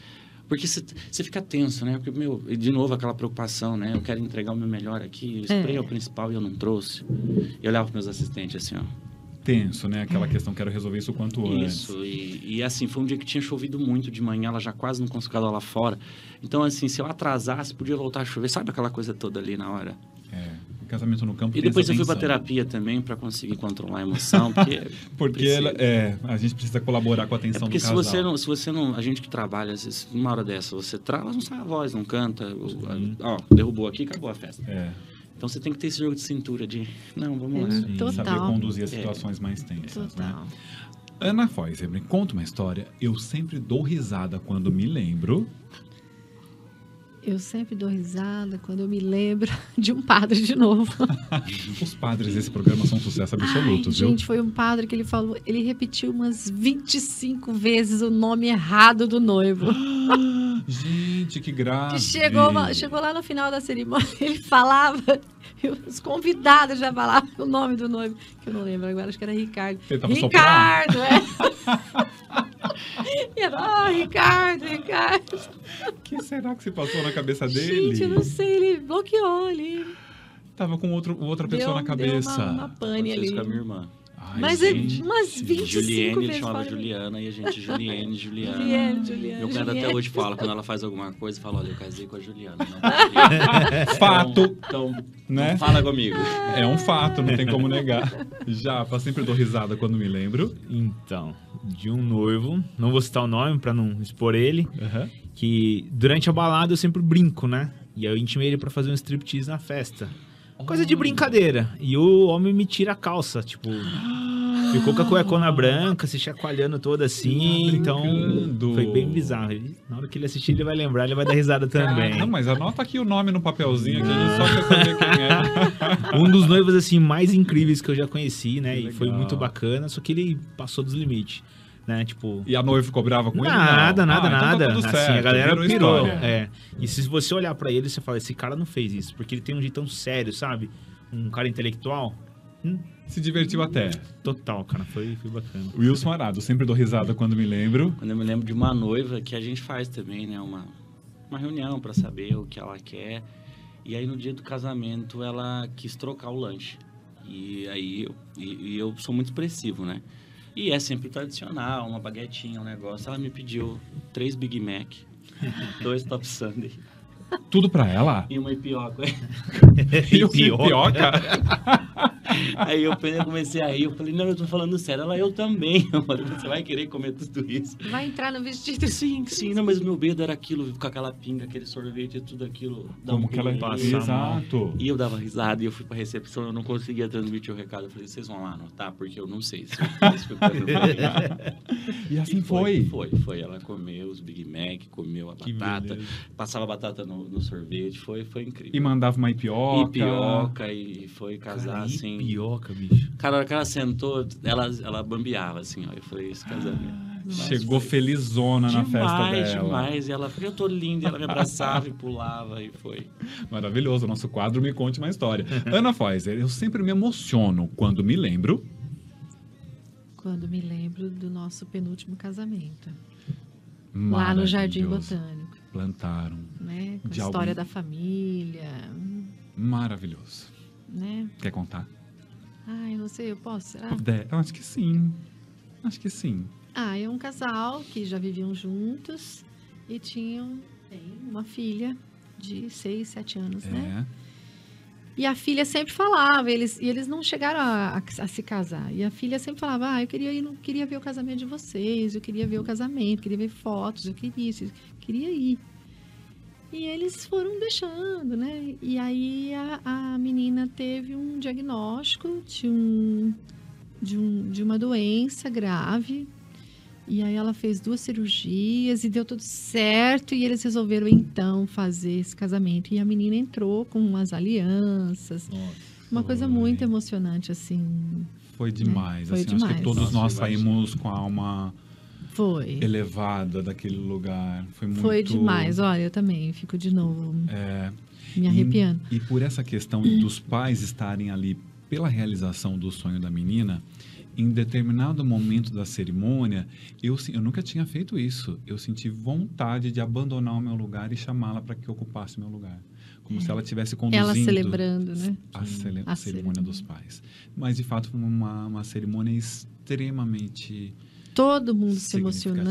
Porque você fica tenso, né? Porque, meu, de novo aquela preocupação, né? Eu quero entregar o meu melhor aqui, o spray é, É. o principal e eu não trouxe. E eu olhava pros meus assistentes assim, ó. Tenso, né? Aquela questão, quero resolver isso o quanto antes. Isso, e, e assim, foi um dia que tinha chovido muito de manhã, ela já quase não conseguia dar lá fora. Então, assim, se eu atrasasse, podia voltar a chover. Sabe aquela coisa toda ali na hora? É, casamento no campo E depois eu fui pra tensão. terapia também pra conseguir controlar a emoção, porque... Porque ela- é, a gente precisa colaborar com a É atenção porque do se casal. você, não, se você não. A gente que trabalha, às vezes, numa hora dessa, você trava, não sai a voz, não canta. Sim. Ó, derrubou aqui, acabou a festa. É, Então você tem que ter esse jogo de cintura de. Não, vamos lá. É, sim, Total. saber conduzir as situações mais tensas, né? Total. Ana Foiser, me conta uma história. Eu sempre dou risada quando me lembro. Eu sempre dou risada quando eu me lembro de um padre de novo. Os padres desse programa são sucesso absoluto, Ai, viu? gente, foi um padre que ele falou, ele repetiu umas 25 vezes o nome errado do noivo. Gente, que. Que chegou, chegou lá no final da cerimônia, ele falava, e os convidados já falavam o nome do noivo, que eu não lembro agora, acho que era Ricardo. Ricardo, é. E era, ah, Ricardo, Ricardo. O que será que se passou na cabeça dele? Gente, eu não sei, ele bloqueou ali. Tava com outro, outra pessoa Deu- na deu cabeça. uma, uma pane isso com a ali. minha irmã. Ai, Mas é gente. umas 25 Juliane, ele vezes chamava Juliana e a gente Juliane, Juliana. Juliane, Juliane, Meu cunhado até hoje fala, quando ela faz alguma coisa, fala, olha, eu casei com a Juliana. Não Juliana. Fato, Então, então né? fala comigo. É um fato, não tem como negar. Já, eu sempre dou risada quando me lembro. Então, de um noivo, não vou citar o nome pra não expor ele, Aham. que durante a balada eu sempre brinco, né? E aí eu intimei ele pra fazer um striptease na festa. Coisa de brincadeira. E o homem me tira a calça, tipo. Ficou com a cuecona branca, se chacoalhando toda assim. Tá então, foi bem bizarro. Ele- na hora que ele assistir, ele vai lembrar, ele vai dar risada também. Não, mas anota aqui o nome no papelzinho aqui, a gente só quer saber quem é. Um dos noivos, assim, mais incríveis que eu já conheci, né? E foi muito bacana, só que ele passou dos limites, né? Tipo. E a noiva ficou brava com ele? Nada, Não. nada, Ah, então tá nada. assim, a galera virou pirou. história. É. E se você olhar pra ele, você fala, esse cara não fez isso, porque ele tem um jeitão sério, sabe? Um cara intelectual. Hum, Se divertiu até. total, cara. Foi, foi bacana. Wilson Arado, sempre dou risada quando me lembro. Quando eu me lembro de uma noiva que a gente faz também, né? Uma, uma reunião pra saber o que ela quer. E aí no dia do casamento ela quis trocar o lanche. E aí eu, e, e eu sou muito expressivo, né? E é sempre tradicional, uma baguetinha, um negócio. Ela me pediu três Big Mac, dois Top Sunday Tudo pra ela? e uma ipioca. E o Pioca. pioca? Aí eu eu comecei a rir, eu falei, não, eu tô falando sério. Ela, eu também. Eu falei, você vai querer comer tudo isso? Vai entrar no vestido. Sim, sim, não, mas o meu medo era aquilo, com aquela pinga, aquele sorvete, tudo aquilo. Como um que ela passa. Exato. E eu dava risada e eu fui pra recepção, eu não conseguia transmitir o recado. Eu falei, vocês vão lá anotar, porque eu não sei se foi mim. E assim E foi. Foi, foi. Ela comeu os Big Mac, comeu a Que batata, beleza. passava a batata no, no sorvete, foi, foi incrível. E mandava uma ipioca. E pioca, e foi casar Cara, assim. Pioca, bicho. Cara, a hora que ela sentou, ela, ela bambeava, assim, ó. Eu falei, esse casamento. Mas Chegou foi felizona na festa demais, dela. demais. E ela falou, eu tô linda. E ela me abraçava e pulava e foi. Maravilhoso. O nosso quadro Me Conte uma História. Ana Foiser, eu sempre me emociono quando me lembro. Quando me lembro do nosso penúltimo casamento. Lá no Jardim. Botânico, Plantaram. né? Com a história algum- da família, Maravilhoso. né? Quer contar? Ai, não sei, eu posso, será? De- Eu acho que sim. Acho que sim. Ah, é um casal que já viviam juntos e tinham uma filha de 6, 7 anos, né? É. E a filha sempre falava, eles, e eles não chegaram a, a- a se casar. E a filha sempre falava, ah, eu queria, ir, no- queria ver o casamento de vocês, eu queria ver o casamento, queria ver fotos, eu queria isso, eu queria ir. E eles foram deixando, né? E aí a, a menina teve um diagnóstico de, um, de, um, de uma doença grave E aí ela fez duas cirurgias e deu tudo certo. E eles resolveram então fazer esse casamento. E a menina entrou com umas alianças. Nossa. Uma coisa Foi. muito emocionante, assim. Foi demais. Foi assim, Acho que demais. todos Nossa, nós saímos com a alma Foi. elevada daquele lugar. Foi muito. Foi demais. Olha, eu também fico de novo É, me arrepiando. E, e por essa questão dos pais estarem ali pela realização do sonho da menina, em determinado momento da cerimônia, eu, eu nunca tinha feito isso. Eu senti vontade de abandonar o meu lugar e chamá-la para que ocupasse meu lugar. Como se ela estivesse conduzindo Ela celebrando, né? a, cele- A cerimônia cerimônia. dos pais. Mas, de fato, foi uma, uma cerimônia extremamente Todo mundo se emocionando.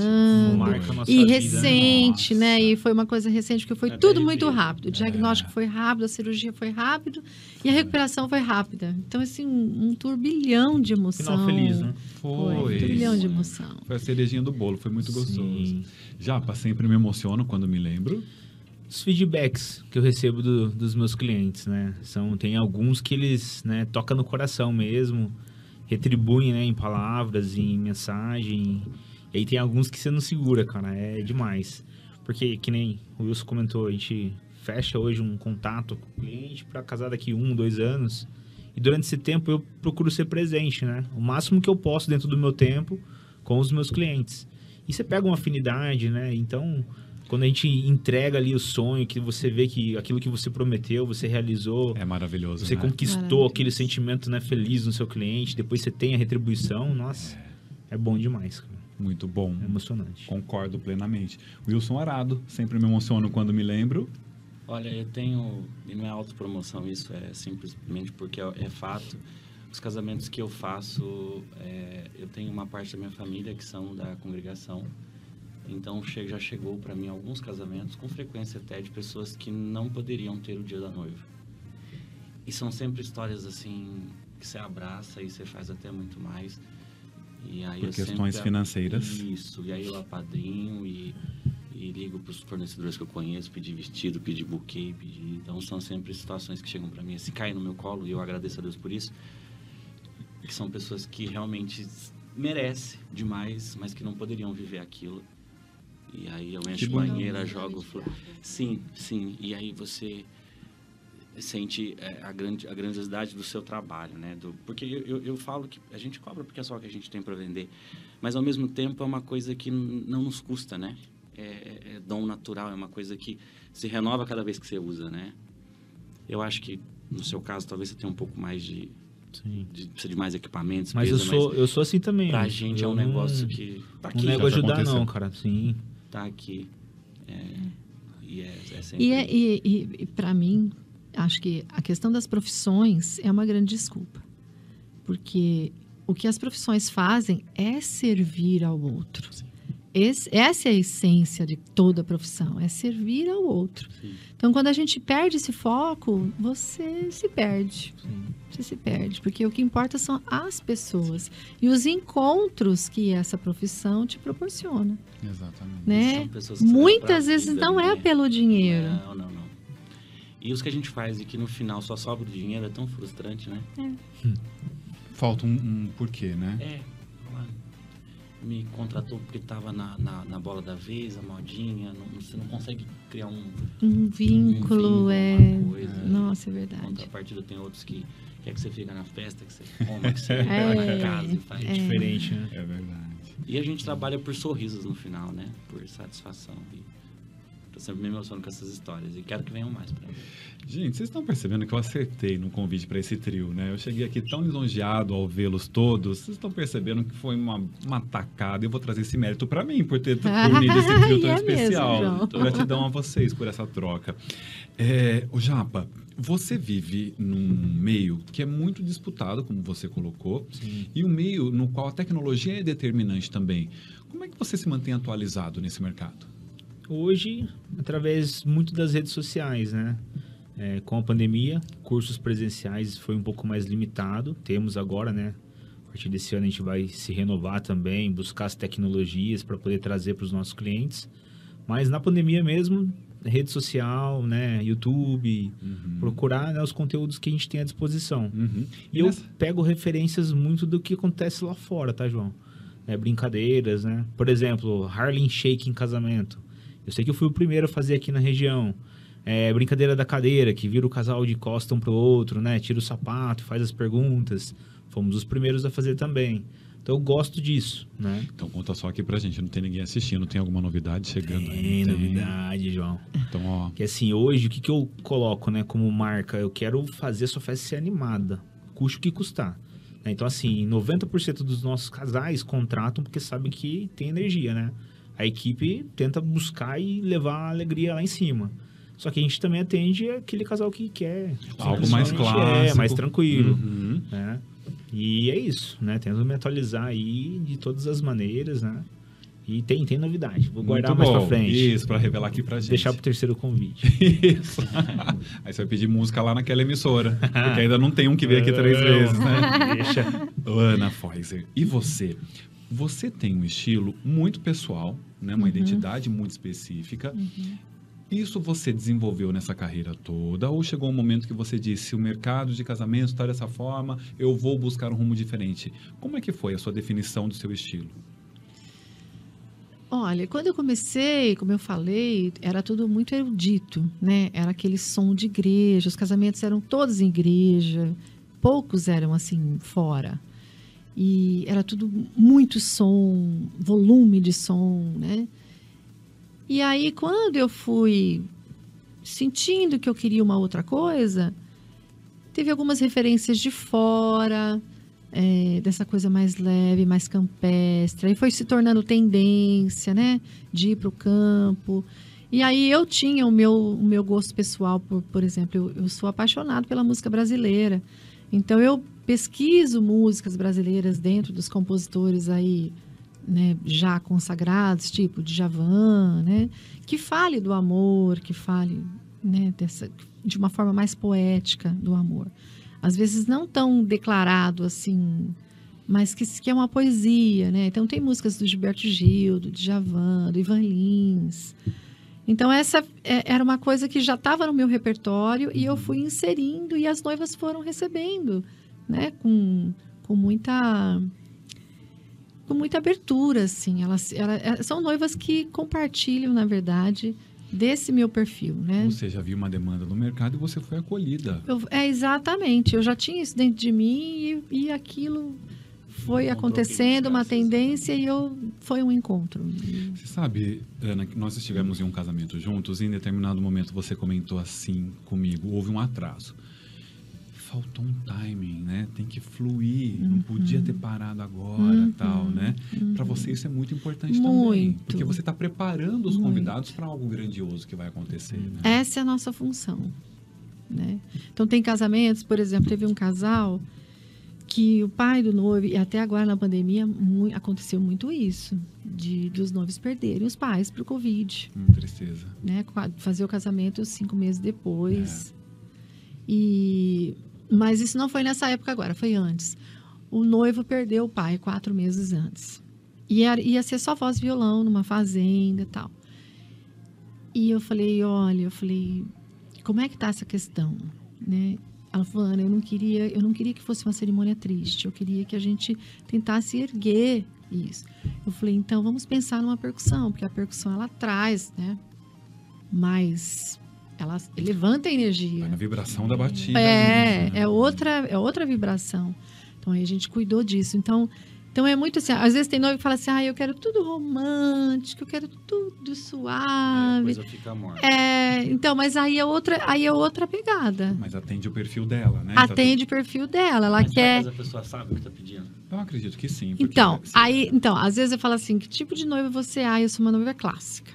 E vida, né? recente, né? Nossa. E foi uma coisa recente, porque foi Até tudo muito rápido. O É. diagnóstico foi rápido, a cirurgia foi rápido e a recuperação foi rápida. Então, assim, um, um turbilhão de emoção. Final feliz, né? Foi, foi. um turbilhão de emoção. Foi a cerejinha do bolo, foi muito gostoso. Sim. Japa, sempre me emociono quando me lembro. Os feedbacks que eu recebo do- dos meus clientes, né? São, tem alguns que eles, né, tocam no coração mesmo, retribuem, né, em palavras, em mensagem. E aí tem alguns que você não segura, cara, é demais. Porque, que nem o Wilson comentou, a gente fecha hoje um contato com o cliente para casar daqui um, dois anos. E durante esse tempo eu procuro ser presente, né? O máximo que eu posso dentro do meu tempo com os meus clientes. E você pega uma afinidade, né? Então, quando a gente entrega ali o sonho, que você vê que aquilo que você prometeu, você realizou, É maravilhoso. você né? conquistou Maravilhoso. aquele sentimento né, feliz no seu cliente, depois você tem a retribuição, nossa, é, bom demais, cara. Muito bom. É emocionante. Concordo plenamente. Wilson Arado, sempre me emociono quando me lembro. Olha, eu tenho. E não é autopromoção isso, é simplesmente porque é, é fato. Os casamentos que eu faço, é, eu tenho uma parte da minha família que são da congregação. Então já chegou para mim alguns casamentos, com frequência até, de pessoas que não poderiam ter o dia da noiva. E são sempre histórias assim que você abraça e você faz até muito mais. E aí Por eu questões sempre- financeiras. Isso, e aí eu apadrinho e, e ligo para os fornecedores que eu conheço, pedir vestido, pedir buquê, pedir... Então são sempre situações que chegam para mim, se caem no meu colo, e eu agradeço a Deus por isso, que são pessoas que realmente merecem demais, mas que não poderiam viver aquilo. E aí eu encho banheira, jogo... flo- Sim, sim, e aí você sente é, a, grande, a grandiosidade do seu trabalho, né? Do, porque eu, eu, eu falo que a gente cobra porque é só o que a gente tem para vender, mas ao mesmo tempo é uma coisa que não nos custa, né? É, é- é dom natural, é uma coisa que se renova cada vez que você usa, né? Eu acho que no seu caso talvez você tenha um pouco mais de, Sim. de precisa de mais equipamentos, Mas eu pesa, sou, eu sou assim também. pra né? gente é Eu um não- negócio que tá Não aqui, nego já ajudar, não, cara. Sim. Tá aqui, é, e é, é sempre E, é, e, e, e para mim, acho que a questão das profissões é uma grande desculpa. Porque o que as profissões fazem é servir ao outro. Esse- essa é a essência de toda profissão, é servir ao outro. Sim. Então, quando a gente perde esse foco, você se perde. Sim. Você se perde, porque o que importa são as pessoas e os encontros que essa profissão te proporciona, Exatamente. né? Muitas vezes não é pelo dinheiro. Não, não, não. E os que a gente faz e que no final só sobra o dinheiro é tão frustrante, né? Falta um, um porquê, né? É. Me contratou porque estava na, na, na bola da vez, a modinha. não- você não consegue criar um. Um vínculo, vínculo, é. coisa. Nossa, é verdade. Contrapartida tem outros que quer que você fica na festa, que você coma, que você É, vai na casa e faz. É diferente, né? É verdade. E a gente trabalha por sorrisos no final, né? Por satisfação. E tô sempre me emocionando com essas histórias. E quero que venham mais pra mim. Gente, vocês estão percebendo que eu acertei no convite para esse trio, né? Eu cheguei aqui tão lisonjeado ao vê-los todos. Vocês estão percebendo que foi uma, uma tacada. Eu vou trazer esse mérito para mim por ter unido esse trio tão É mesmo, especial. João. Gratidão a vocês por essa troca. É, o Japa, você vive num meio que é muito disputado, como você colocou, Sim. e um meio no qual a tecnologia é determinante também. Como é que você se mantém atualizado nesse mercado? Hoje, através muito das redes sociais, né? É, com a pandemia, cursos presenciais foi um pouco mais limitado. Temos agora, né? A partir desse ano a gente vai se renovar também, buscar as tecnologias para poder trazer para os nossos clientes. Mas na pandemia mesmo, rede social, né? YouTube, procurar né, os conteúdos que a gente tem à disposição. Uhum. E eu nessa- pego referências muito do que acontece lá fora, tá, João? né, brincadeiras, né? Por exemplo, Harlem Shake em casamento. Eu sei que eu fui o primeiro a fazer aqui na região. É, brincadeira da cadeira, que vira o casal de costa um pro outro, né? Tira o sapato, faz as perguntas. Fomos os primeiros a fazer também. Então eu gosto disso, né? Então conta só aqui pra gente, não tem ninguém assistindo, tem alguma novidade chegando aí? Tem novidade, João. Então, ó, Que assim, hoje, o que, que eu coloco, né, como marca? Eu quero fazer a sua festa ser animada, custe o que custar. Então, assim, 90% dos nossos casais contratam porque sabem que tem energia, né? A equipe tenta buscar e levar a alegria lá em cima. Só que a gente também atende aquele casal que quer Algo mais simplesmente, É, mais tranquilo, Uhum. né? E é isso, né? Tento me atualizar aí de todas as maneiras, né? E tem, tem novidade. Vou guardar Muito mais bom. pra frente. Isso, pra revelar aqui pra gente. Deixar pro terceiro convite. Isso. Aí você vai pedir música lá naquela emissora. Porque ainda não tem um que veio aqui três vezes, né? Deixa. Ana Foiser, e você? Você tem um estilo muito pessoal, né? uma identidade muito específica. Isso você desenvolveu nessa carreira toda? Ou chegou um momento que você disse, o mercado de casamento está dessa forma, eu vou buscar um rumo diferente? Como é que foi a sua definição do seu estilo? Olha, quando eu comecei, como eu falei, era tudo muito erudito, né? Era aquele som de igreja, os casamentos eram todos em igreja, poucos eram assim fora. E era tudo muito som, volume de som, né? E aí quando eu fui sentindo que eu queria uma outra coisa, teve algumas referências de fora, é, dessa coisa mais leve, mais campestre. Aí foi se tornando tendência, né? De ir para o campo. E aí eu tinha o meu, o meu gosto pessoal, por, por exemplo, eu, eu sou apaixonado pela música brasileira. Então eu pesquiso músicas brasileiras dentro dos compositores aí, né, já consagrados, tipo Djavan, né? Que fale do amor, que fale, né, dessa, de uma forma mais poética do amor às vezes não tão declarado assim, mas que, que é uma poesia, né? Então tem músicas do Gilberto Gil, do Djavan, do Ivan Lins. Então essa é, era uma coisa que já estava no meu repertório e eu fui inserindo e as noivas foram recebendo, né? Com, com muita com muita abertura, assim. Elas, ela- são noivas que compartilham, na verdade, desse meu perfil, né? Você já viu uma demanda no mercado e você foi acolhida. Eu- é exatamente. Eu já tinha isso dentro de mim e, e aquilo foi acontecendo, uma tendência e eu foi um encontro. Você sabe, Ana, que nós estivemos em um casamento juntos e em determinado momento você comentou assim comigo, houve um atraso. Faltou um timing, né? Tem que fluir, não podia ter parado agora, Uhum. tal, né? Para você isso é muito importante também, Muito. porque você está preparando os Muito. convidados para algo grandioso que vai acontecer, né? Essa é a nossa função, né? Então tem casamentos, por exemplo, teve um casal que o pai do noivo e até agora na pandemia mui- aconteceu muito isso, de dos noivos perderem os pais para o covid. Hum, tristeza. né? Fazer o casamento cinco meses depois. E mas isso não foi nessa época agora, foi antes. O noivo perdeu o pai quatro meses antes. E era- ia ser só voz e violão numa fazenda e tal. E eu falei, olha, eu falei, como é que tá essa questão, né? Ela falou, Ana, eu não queria, eu não queria que fosse uma cerimônia triste. Eu queria que a gente tentasse erguer isso. Eu falei, então vamos pensar numa percussão, porque a percussão ela traz, né? Mais ela levanta a energia. A vibração da batida. É, ali, né? é outra, é outra vibração. Então aí a gente cuidou disso. Então, então é muito assim, às vezes tem noivo que fala assim: "Ah, eu quero tudo romântico, eu quero tudo A suave". coisa fica morta. É, então, mas aí é outra, aí é outra pegada. Mas atende o perfil dela, né? Tá Atende o perfil dela, ela Mas quer talvez a pessoa sabe o que tá pedindo. Eu acredito que sim. Então, sim. aí, então, às vezes eu falo assim, que tipo de noiva você é? Ah, eu sou uma noiva clássica.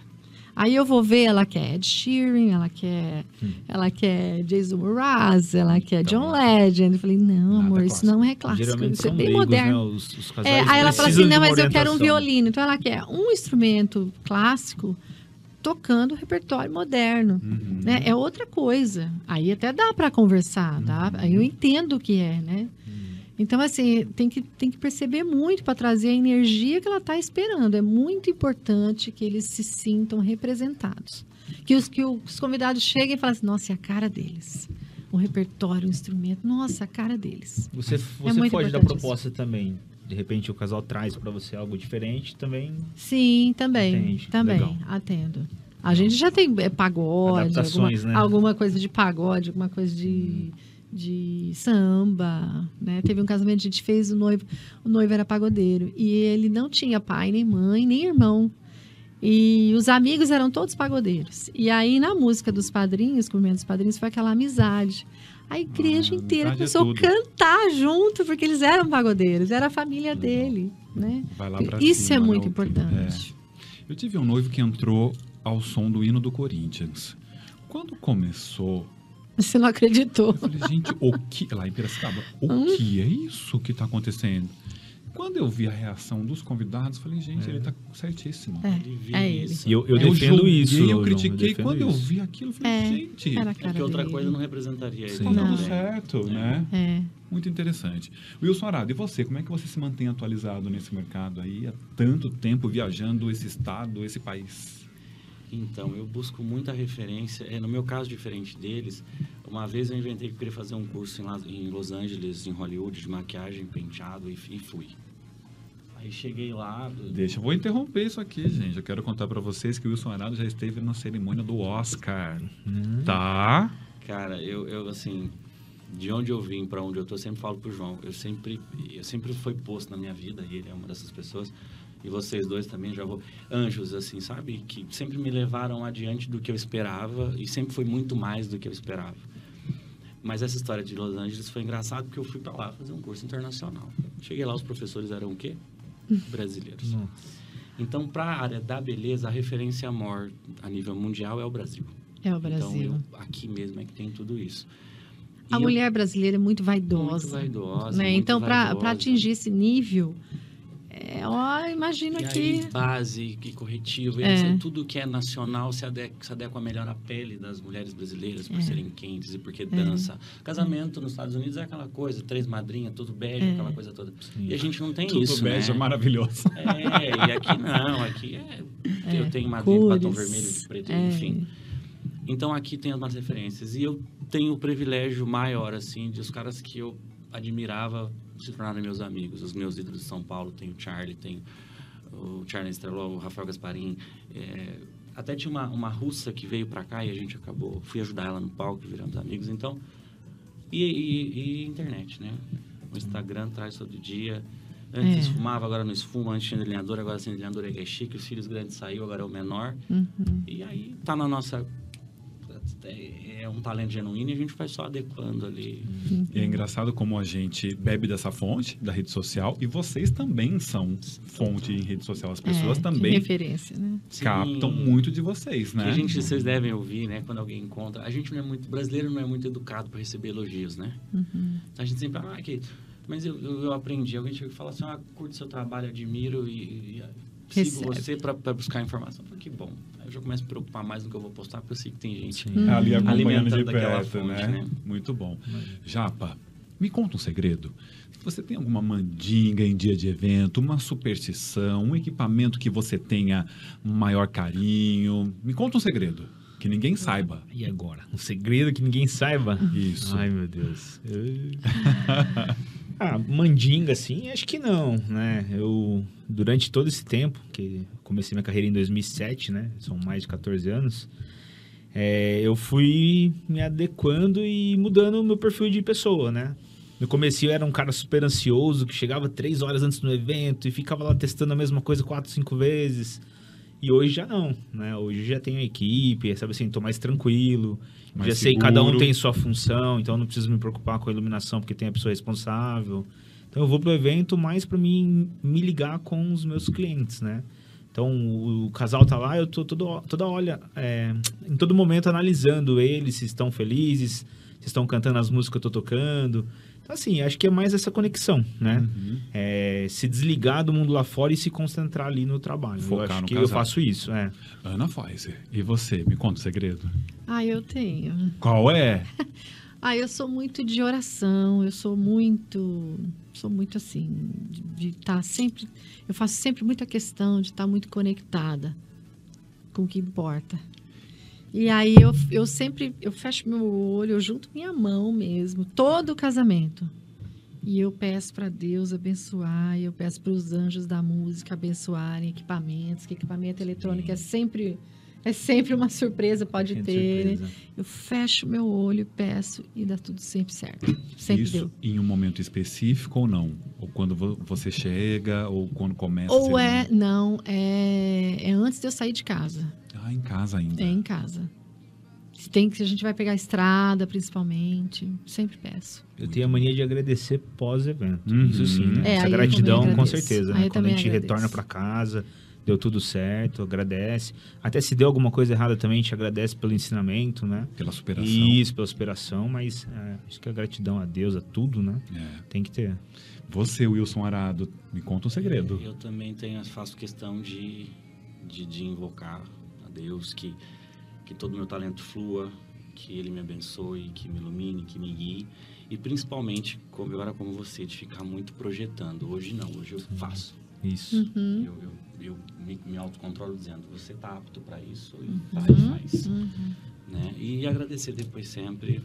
Aí eu vou ver, ela quer Ed Sheeran, ela quer, ela quer Jason Mraz, ela quer Então, John Legend. Eu falei, não, amor, isso clássico. não é clássico, Geralmente isso é bem leigos, moderno. Né? Os, os É, aí ela fala assim, não, mas eu quero um violino. Então ela quer um instrumento clássico tocando repertório moderno. Uhum. Né? É outra coisa. Aí até dá para conversar, tá? Aí eu entendo o que é, né? Então, assim, tem que, tem que perceber muito para trazer a energia que ela está esperando. É muito importante que eles se sintam representados. Que os, que os convidados cheguem e falem assim, nossa, é a cara deles. O repertório, o instrumento, nossa, a cara deles. Você, você muito foge da proposta também de repente o casal traz para você algo diferente, também Sim, também. Atende. Também, Legal. atendo. A gente já tem é, pagode, alguma, né? alguma coisa de pagode, alguma coisa de, de samba, né? Teve um casamento a gente fez, o noivo, o noivo era pagodeiro. E ele não tinha pai, nem mãe, nem irmão. E os amigos eram todos pagodeiros. E aí, na música dos padrinhos, com dos padrinhos, foi aquela amizade. A igreja Ah, inteira é começou a tudo. cantar junto, porque eles eram pagodeiros, era a família dele, né? Vai lá pra Isso cima, é né, muito o- importante. Eu tive um noivo que entrou ao som do hino do Corinthians. Quando começou, Você não acreditou. eu falei, gente, o que. Lá em Piracicaba, o Hum? que é isso que tá acontecendo? Quando eu vi a reação dos convidados, eu falei, gente, ele tá certíssimo. É, é ele. isso. E eu, eu Eu defendo julguei, isso. Eu critiquei. defendo quando eu isso. vi aquilo, eu falei, É, gente, Era a É que outra dele. coisa não representaria ele. Sim. tá dando Não. certo, né? É. Muito interessante. Wilson Arado, e você? Como é que você se mantém atualizado nesse mercado aí há tanto tempo viajando esse estado, esse país? Então, eu busco muita referência. É, no meu caso, diferente deles, uma vez eu inventei que eu queria fazer um curso em, Los Angeles, em Hollywood, de maquiagem, penteado, e, e fui. Aí cheguei lá, Deixa, eu vou interromper isso aqui, gente. Eu quero contar pra vocês que o Wilson Arado já esteve na cerimônia do Oscar. Hum. Tá? cara, eu, eu assim, de onde eu vim para onde eu tô, eu sempre falo pro João, eu sempre, eu sempre foi posto na minha vida, e ele é uma dessas pessoas, e vocês dois também já vou, anjos, assim, sabe, que sempre me levaram adiante do que eu esperava, e sempre foi muito mais do que eu esperava. Mas essa história de Los Angeles foi engraçado porque eu fui para lá fazer um curso internacional. Cheguei lá, os professores eram o quê? Brasileiros. Nossa. Então, para a área da beleza, a referência maior a nível mundial é o Brasil. É o Então, Brasil. eu, aqui mesmo é que tem tudo isso. E a eu- mulher brasileira é muito vaidosa. Muito vaidosa. né? muito Então, para atingir esse nível, é, ó, imagina E que. aí, base, que corretivo, É. assim, tudo que é nacional se adequa, se adequa melhor à pele das mulheres brasileiras, por É. serem quentes e porque dança. Casamento nos Estados Unidos é aquela coisa, três madrinhas, tudo bege, É. aquela coisa toda. Sim. E a gente não tem Tudo isso, bege é né? maravilhoso. É, e aqui não, aqui é... É, Eu tenho madrinha de batom vermelho, de preto, é. enfim. Então aqui tem umas referências. E eu tenho o privilégio maior, assim, de os caras que eu admirava se tornarem meus amigos. Os meus ídolos de São Paulo, tem o Charlie, tem o Charlie Estrelol, o Rafael Gasparim. é, até tinha uma, uma russa que veio pra cá e a gente acabou... Fui ajudar ela no palco, viramos amigos. Então... E, e- e internet, né? O Instagram traz todo dia. Antes É. fumava, agora não esfuma. Antes tinha delineador, agora sem delineador é chique. Os filhos grandes saiu, agora é o menor. Uhum. E aí tá na nossa. É um talento genuíno e a gente vai só adequando ali. E é engraçado como a gente bebe dessa fonte, da rede social, e vocês também são fonte em rede social. As pessoas É, que também referência, né? captam Sim. muito de vocês, Que né? a gente, vocês devem ouvir, né? Quando alguém encontra. A gente não é muito. Brasileiro não é muito educado para receber elogios, né? Uhum. A gente sempre fala, ah, que. Mas eu, eu, eu aprendi. Alguém chega e fala assim, ah, curto seu trabalho, admiro e. e sigo Recebe. você para buscar informação. Eu falo, que bom. Eu já começo a me preocupar mais no que eu vou postar, porque eu sei que tem gente. Sim. Ali acompanhando de Alimentando daquela perto, fonte, né? né? Muito bom. Japa, me conta um segredo. Você tem alguma mandinga em dia de evento, uma superstição, um equipamento que você tenha maior carinho? Me conta um segredo, que ninguém saiba. E agora? Um segredo que ninguém saiba? Isso. Ai, meu Deus. ah, mandinga, assim, acho que não, né? Eu, durante todo esse tempo, que comecei minha carreira em 2007, né? São mais de 14 anos. é, eu fui me adequando e mudando o meu perfil de pessoa, né? No começo eu era um cara super ansioso, que chegava três horas antes do evento e ficava lá testando a mesma coisa quatro, cinco vezes. E hoje já não, né? Hoje já tenho a equipe, sabe assim, tô mais tranquilo. Mais já sei que cada um seguro. tem sua função, então não preciso me preocupar com a iluminação porque tem a pessoa responsável. Então eu vou pro evento mais para mim me ligar com os meus clientes, né? Então o, o casal tá lá, eu tô todo, toda olha, é, em todo momento analisando eles, se estão felizes, se estão cantando as músicas que eu tô tocando. Assim, acho que é mais essa conexão, né? Uhum. É, se desligar do mundo lá fora e se concentrar ali no trabalho. Focar eu acho no que eu casal. faço isso, é. Ana Pfizer, e você? Me conta o segredo. Ah, eu tenho. Qual é? Ah, eu sou muito de oração, eu sou muito, sou muito assim, de estar sempre, eu faço sempre muita questão de estar muito conectada com o que importa. E aí eu, eu sempre, eu fecho meu olho, eu junto minha mão mesmo, todo o casamento. E eu peço para Deus abençoar, e eu peço para os anjos da música abençoarem equipamentos, que equipamento eletrônico é sempre é sempre uma surpresa, pode ter. né? surpresa. Eu fecho meu olho, peço e dá tudo sempre certo. Sempre Isso deu. em um momento específico ou não? Ou quando vo- você chega, ou quando começa Ou é, não, é, é antes de eu sair de casa. Ah, em casa ainda. É em casa. Se tem que a gente vai pegar a estrada, principalmente, sempre peço. Eu tenho a mania de agradecer pós-evento. Uhum. Isso sim, né? É, Essa gratidão, com certeza. Né? Quando a gente agradeço. retorna para casa, deu tudo certo, agradece. Até se deu alguma coisa errada também, a gente agradece pelo ensinamento, né? Pela superação. Isso, pela superação, mas é, acho que a gratidão a Deus, a tudo, né? É. Tem que ter. Você, Wilson Arado, me conta um segredo. Eu também tenho, faço questão de, de, de invocar Deus, que, que todo meu talento flua, que Ele me abençoe, que me ilumine, que me guie. E principalmente, como agora como você, de ficar muito projetando. Hoje não, hoje eu faço. Isso. Uhum. Eu, eu, eu me, me autocontrolo dizendo, você está apto para isso e Uhum. vai e faz. Uhum. Né? E agradecer depois sempre,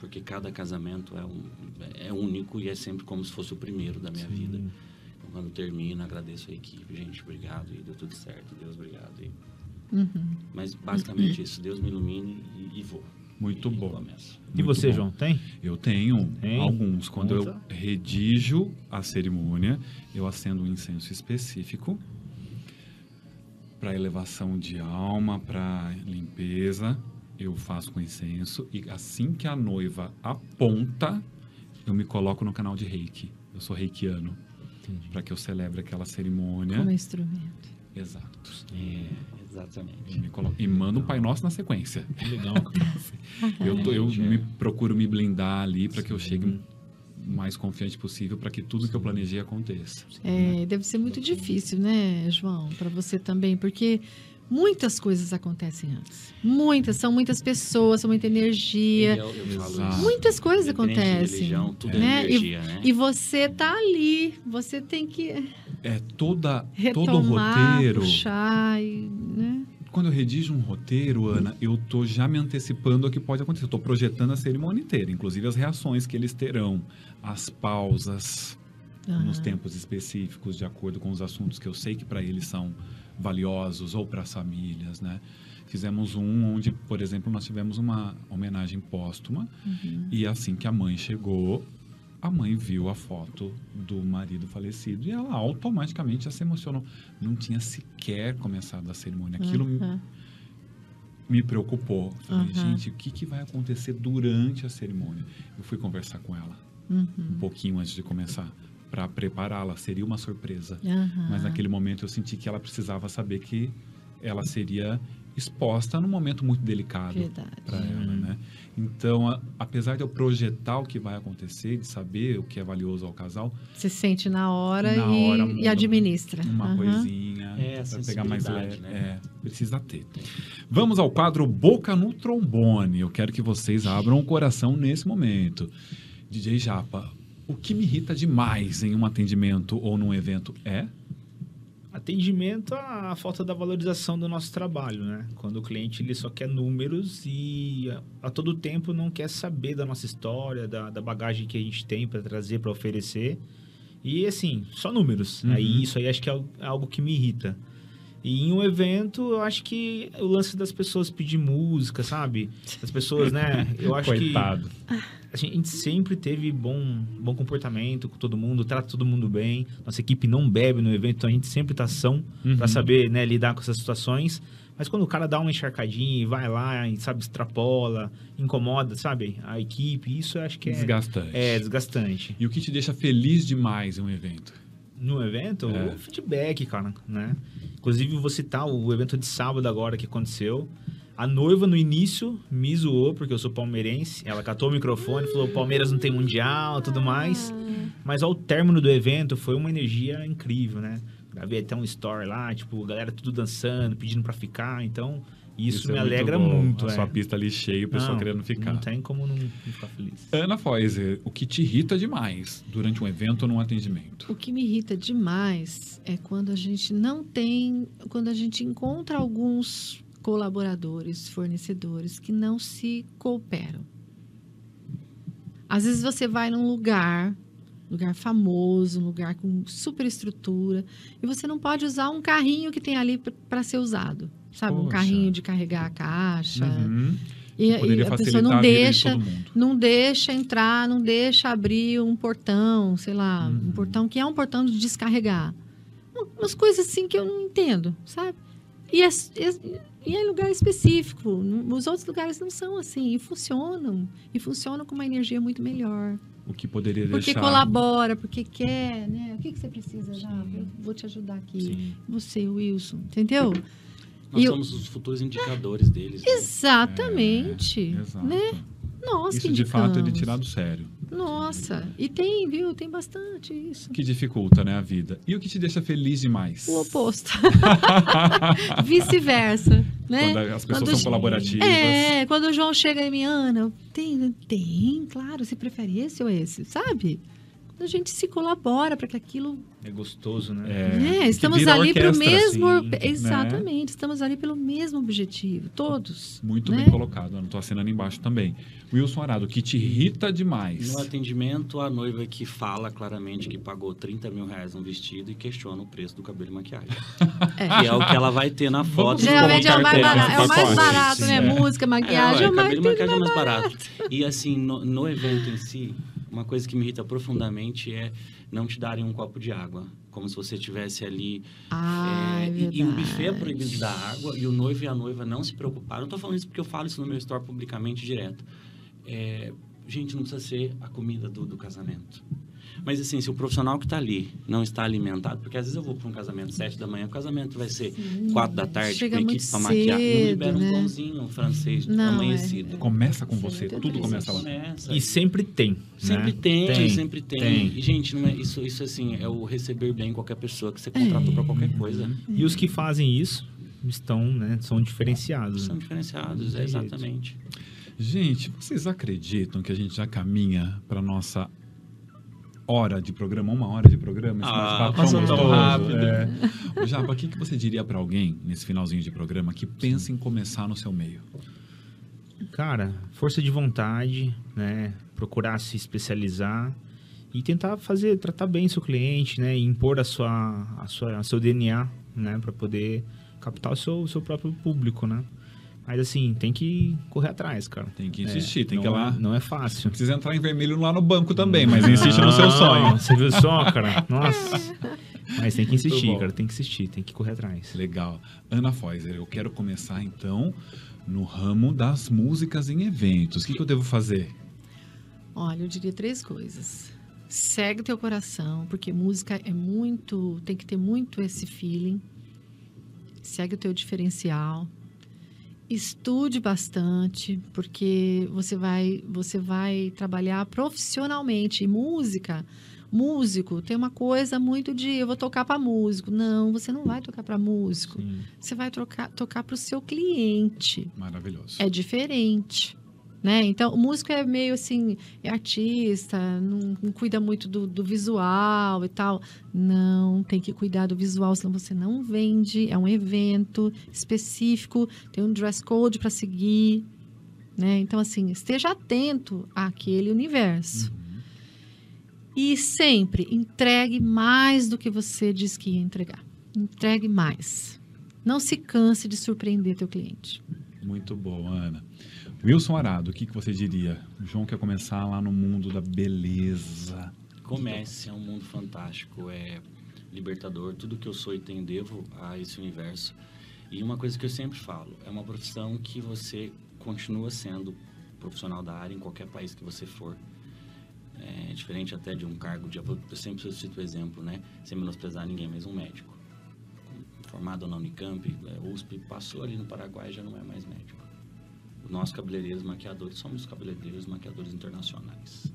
porque cada casamento é, um, é único e é sempre como se fosse o primeiro da minha Sim. vida. Então, quando termina, agradeço a equipe, gente, obrigado, e deu tudo certo, Deus, obrigado. E- Uhum. Mas basicamente isso, Deus me ilumine e, e vou. Muito e bom. Começo. E Muito você, bom. João, tem? Eu tenho Tem? alguns. Quando eu Conta. redijo a cerimônia, eu acendo um incenso específico para elevação de alma, para limpeza. Eu faço com incenso e assim que a noiva aponta, eu me coloco no canal de Reiki. Eu sou reikiano para que eu celebre aquela cerimônia. Como instrumento. Exato. É, Eu exatamente. me coloco- e mando um Pai Nosso na sequência. Que legal. Eu, tô- eu é. me procuro me blindar ali para que eu chegue o mais confiante possível para que tudo que eu planejei aconteça. É, deve ser muito difícil, né, João, para você também, porque muitas coisas acontecem antes. Muitas, são muitas pessoas, são muita energia. Eu, eu isso. Muitas coisas acontecem. religião, tudo é, né? energia, né? E você tá ali, você tem que É toda todo o roteiro. puxar, e, né? Quando eu redijo um roteiro, Ana, eu tô já me antecipando ao que pode acontecer. Eu tô projetando a cerimônia inteira, inclusive as reações que eles terão, as pausas nos Aham. tempos específicos, de acordo com os assuntos que eu sei que para eles são valiosos ou para as famílias, né? Fizemos um onde, por exemplo, nós tivemos uma homenagem póstuma Uhum. E assim que a mãe chegou, a mãe viu a foto do marido falecido e ela automaticamente já se emocionou. Não tinha sequer começado a cerimônia. Aquilo me- Aham. me preocupou. Falei, Aham. gente, o que, que vai acontecer durante a cerimônia? Eu fui conversar com ela um Uhum. pouquinho antes de começar para prepará-la. Seria uma surpresa. Mas naquele momento eu senti que ela precisava saber que ela seria exposta num momento muito delicado para ela, né? Então, a- apesar de eu projetar o que vai acontecer, de saber o que é valioso ao casal, Você sente na hora, Na e, hora e administra. uma Aham. coisinha É, para pegar mais leve, né? é, precisa ter. Vamos ao quadro Boca no Trombone. Eu quero que vocês abram o coração nesse momento. DJ Japa, o que me irrita demais em um atendimento ou num evento é Atendimento à falta da valorização do nosso trabalho, né? Quando o cliente ele só quer números e a, a todo tempo não quer saber da nossa história, da, da bagagem que a gente tem para trazer, para oferecer. E assim, só números. Uhum. Aí isso aí acho que é algo, é algo que me irrita. E em um evento, eu acho que o lance das pessoas pedir música, sabe? As pessoas, né? Eu acho que Coitado. a gente sempre teve bom, bom comportamento com todo mundo, trata todo mundo bem. Nossa equipe não bebe no evento, então a gente sempre tá são Uhum. pra saber né, lidar com essas situações. Mas quando o cara dá uma encharcadinha e vai lá e, sabe, extrapola, incomoda, sabe, a equipe, isso eu acho que é, Desgastante. é desgastante. E o que te deixa feliz demais em um evento? No evento, É. o feedback, cara, né? Inclusive, vou citar o evento de sábado agora que aconteceu. A noiva, no início, me zoou, porque eu sou palmeirense. Ela catou o microfone, falou, Palmeiras não tem mundial, tudo mais. Mas ao término do evento, foi uma energia incrível, né? Gravei até um story lá, tipo, a galera tudo dançando, pedindo pra ficar. Então, isso, é me muito alegra bom. muito. A é. sua pista ali cheia, o pessoal Não, querendo ficar. Não tem como não, não ficar feliz. Ana Foiser, o que te irrita demais durante um evento ou num atendimento? O que me irrita demais é quando a gente não tem, quando a gente encontra alguns colaboradores, fornecedores que não se cooperam. Às vezes você vai num lugar, lugar famoso, um lugar com super estrutura. E você não pode usar um carrinho que tem ali para ser usado. Sabe? Um Poxa. carrinho de carregar a caixa. Uhum. E, e a pessoa não deixa, não deixa entrar, não deixa abrir um portão, sei lá, Uhum. um portão que é um portão de descarregar. Um- Umas coisas assim que eu não entendo, sabe? E é, é- e é lugar específico. Os outros lugares não são assim. E funcionam. E funcionam com uma energia muito melhor. O que poderia Porque deixar... colabora, porque quer, né? O que, que você precisa já? Eu vou te ajudar aqui. Sim. Você, Wilson. Entendeu? Nós E eu- somos os futuros indicadores deles. né? Exatamente. É, exato. né? Nossa, Isso que de fato é de indicamos. tirar do sério. Nossa, e tem, viu? Tem bastante isso. Que dificulta, né, a vida. E o que te deixa feliz demais? O oposto. Vice-versa, né? Quando as pessoas Quando- são colaborativas. É, quando o João chega em mim, Ana, tem, tem, claro, você prefere esse ou esse, sabe? A gente se colabora para que aquilo. É gostoso, né? É, né? que Estamos ali pelo orquestra, mesmo. assim, né? exatamente, estamos ali pelo mesmo objetivo, todos. Muito né? bem colocado. Eu não tô assinando embaixo também. Wilson Arado, o que te irrita demais? No atendimento, a noiva que fala claramente que pagou 30 mil reais num vestido e questiona o preço do cabelo e maquiagem. É. Que é o que ela vai ter na foto. Geralmente é o mais barato, é o mais barato, né? é. Música, maquiagem, é, é, o mais, cabelo e maquiagem é mais mais barato. E assim, no, no evento em si, uma coisa que me irrita profundamente é não te darem um copo de água. Como se você estivesse ali. Ah, é, é e, e o buffet é proibido dar água e o noivo e a noiva não se preocuparam. Eu tô falando isso porque eu falo isso no meu store publicamente direto. É, gente, não precisa ser a comida do, do casamento. Mas assim, se o profissional que está ali não está alimentado, porque às vezes eu vou para um casamento sete da manhã, o casamento vai ser quatro da tarde, Chega com a equipe para maquiar. Não libera né? um pãozinho um francês Não, amanhecido. Começa com Sim, você, tudo começa lá. Começa. E sempre tem. Sempre né? tem, sempre tem. tem. E, gente, não é, isso, isso assim, é o receber bem qualquer pessoa que você contratou É. para qualquer coisa. E os que fazem isso estão, né? São diferenciados. São né? diferenciados, tem exatamente. Gente, vocês acreditam que a gente já caminha para nossa hora de programa, uma hora de programa? Esse Ah, bate-papo passou tão rápido. É. Ô, Japa, o que, que você diria para alguém nesse finalzinho de programa que pensa em começar no seu meio? Cara, força de vontade, né? Procurar se especializar e tentar fazer, tratar bem seu cliente, né? E impor a sua, a sua, a seu DNA, né? Para poder captar o seu, o seu próprio público, né? Mas assim, tem que correr atrás, cara. Tem que insistir, tem não que ir lá. é- Não é fácil. Precisa entrar em vermelho lá no banco também, mas insiste no seu sonho. Você viu só, cara? Nossa. Mas tem que insistir, cara. Tem que insistir, tem que correr atrás. Legal. Ana Foiser, eu quero começar então no ramo das músicas em eventos. O que, que eu devo fazer? Olha, eu diria três coisas. Segue teu coração, porque música é muito, tem que ter muito esse feeling. Segue o teu diferencial. Estude bastante, porque você vai, você vai trabalhar profissionalmente. E música, músico tem uma coisa muito de eu vou tocar para músico. Não, você não vai tocar para músico. Sim. Você vai trocar, tocar para o seu cliente Maravilhoso. é diferente. Né? Então, o músico é meio assim, é artista, não, não cuida muito do, do visual e tal. Não, tem que cuidar do visual, senão você não vende. É um evento específico, tem um dress code para seguir. Né? Então, assim, esteja atento àquele universo. E sempre entregue mais do que você diz que ia entregar. Entregue mais. Não se canse de surpreender teu cliente. Muito bom, Ana. Wilson Arado, o que, que você diria? O João quer começar lá no mundo da beleza. Comece, é um mundo fantástico, é libertador. Tudo que eu sou e tenho devo a esse universo. E uma coisa que eu sempre falo, é uma profissão que você continua sendo profissional da área em qualquer país que você for. É diferente até de um cargo de... Eu sempre cito o exemplo, né? Sem menosprezar ninguém, mas um médico. Formado na Unicamp, é, USP, passou ali no Paraguai já não é mais médico. Nós, cabeleireiros maquiadores, somos cabeleireiros maquiadores internacionais.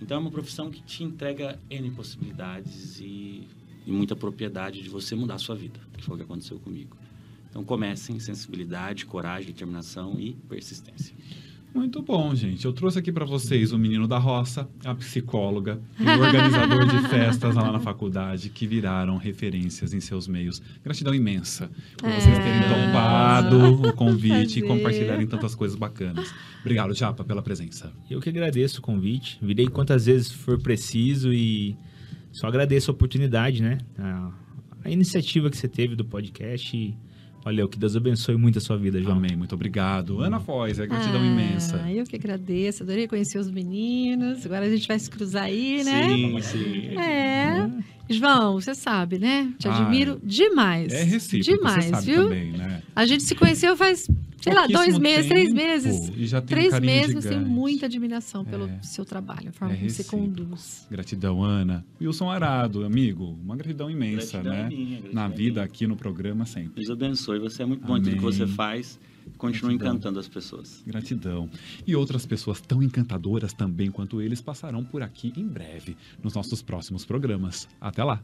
Então é uma profissão que te entrega N possibilidades e, e muita propriedade de você mudar a sua vida, que foi o que aconteceu comigo. Então comecem sensibilidade, coragem, determinação e persistência. Muito bom, gente. Eu trouxe aqui para vocês o menino da roça, a psicóloga e o organizador de festas lá na faculdade, que viraram referências em seus meios. Gratidão imensa por É. vocês terem topado o convite e compartilharem tantas coisas bacanas. Obrigado, Japa, pela presença. Eu que agradeço o convite. Virei quantas vezes for preciso e só agradeço a oportunidade, né? A, a iniciativa que você teve do podcast. E, olha, que Deus abençoe muito a sua vida, João. Amém, muito obrigado. Ana Foz, é gratidão Ah, imensa. Eu que agradeço, adorei conhecer os meninos. Agora a gente vai se cruzar aí, né? Sim, sim. É. João, você sabe, né? Te Ah, admiro demais. É recíproco, Demais, você sabe viu? também, né? A gente se conheceu faz, sei lá, dois meses, três tempo, meses. E já tem um Três carinho meses, mas tenho gigante. muita admiração pelo É. seu trabalho, a forma É como você conduz. Gratidão, Ana. Wilson Arado, amigo, uma gratidão imensa, Gratidão né? é minha, gratidão Na é vida minha. aqui no programa sempre. Deus abençoe. Você é muito bom em tudo que você faz. Continua encantando as pessoas. Gratidão. E outras pessoas tão encantadoras também quanto eles passarão por aqui em breve, nos nossos próximos programas. Até lá!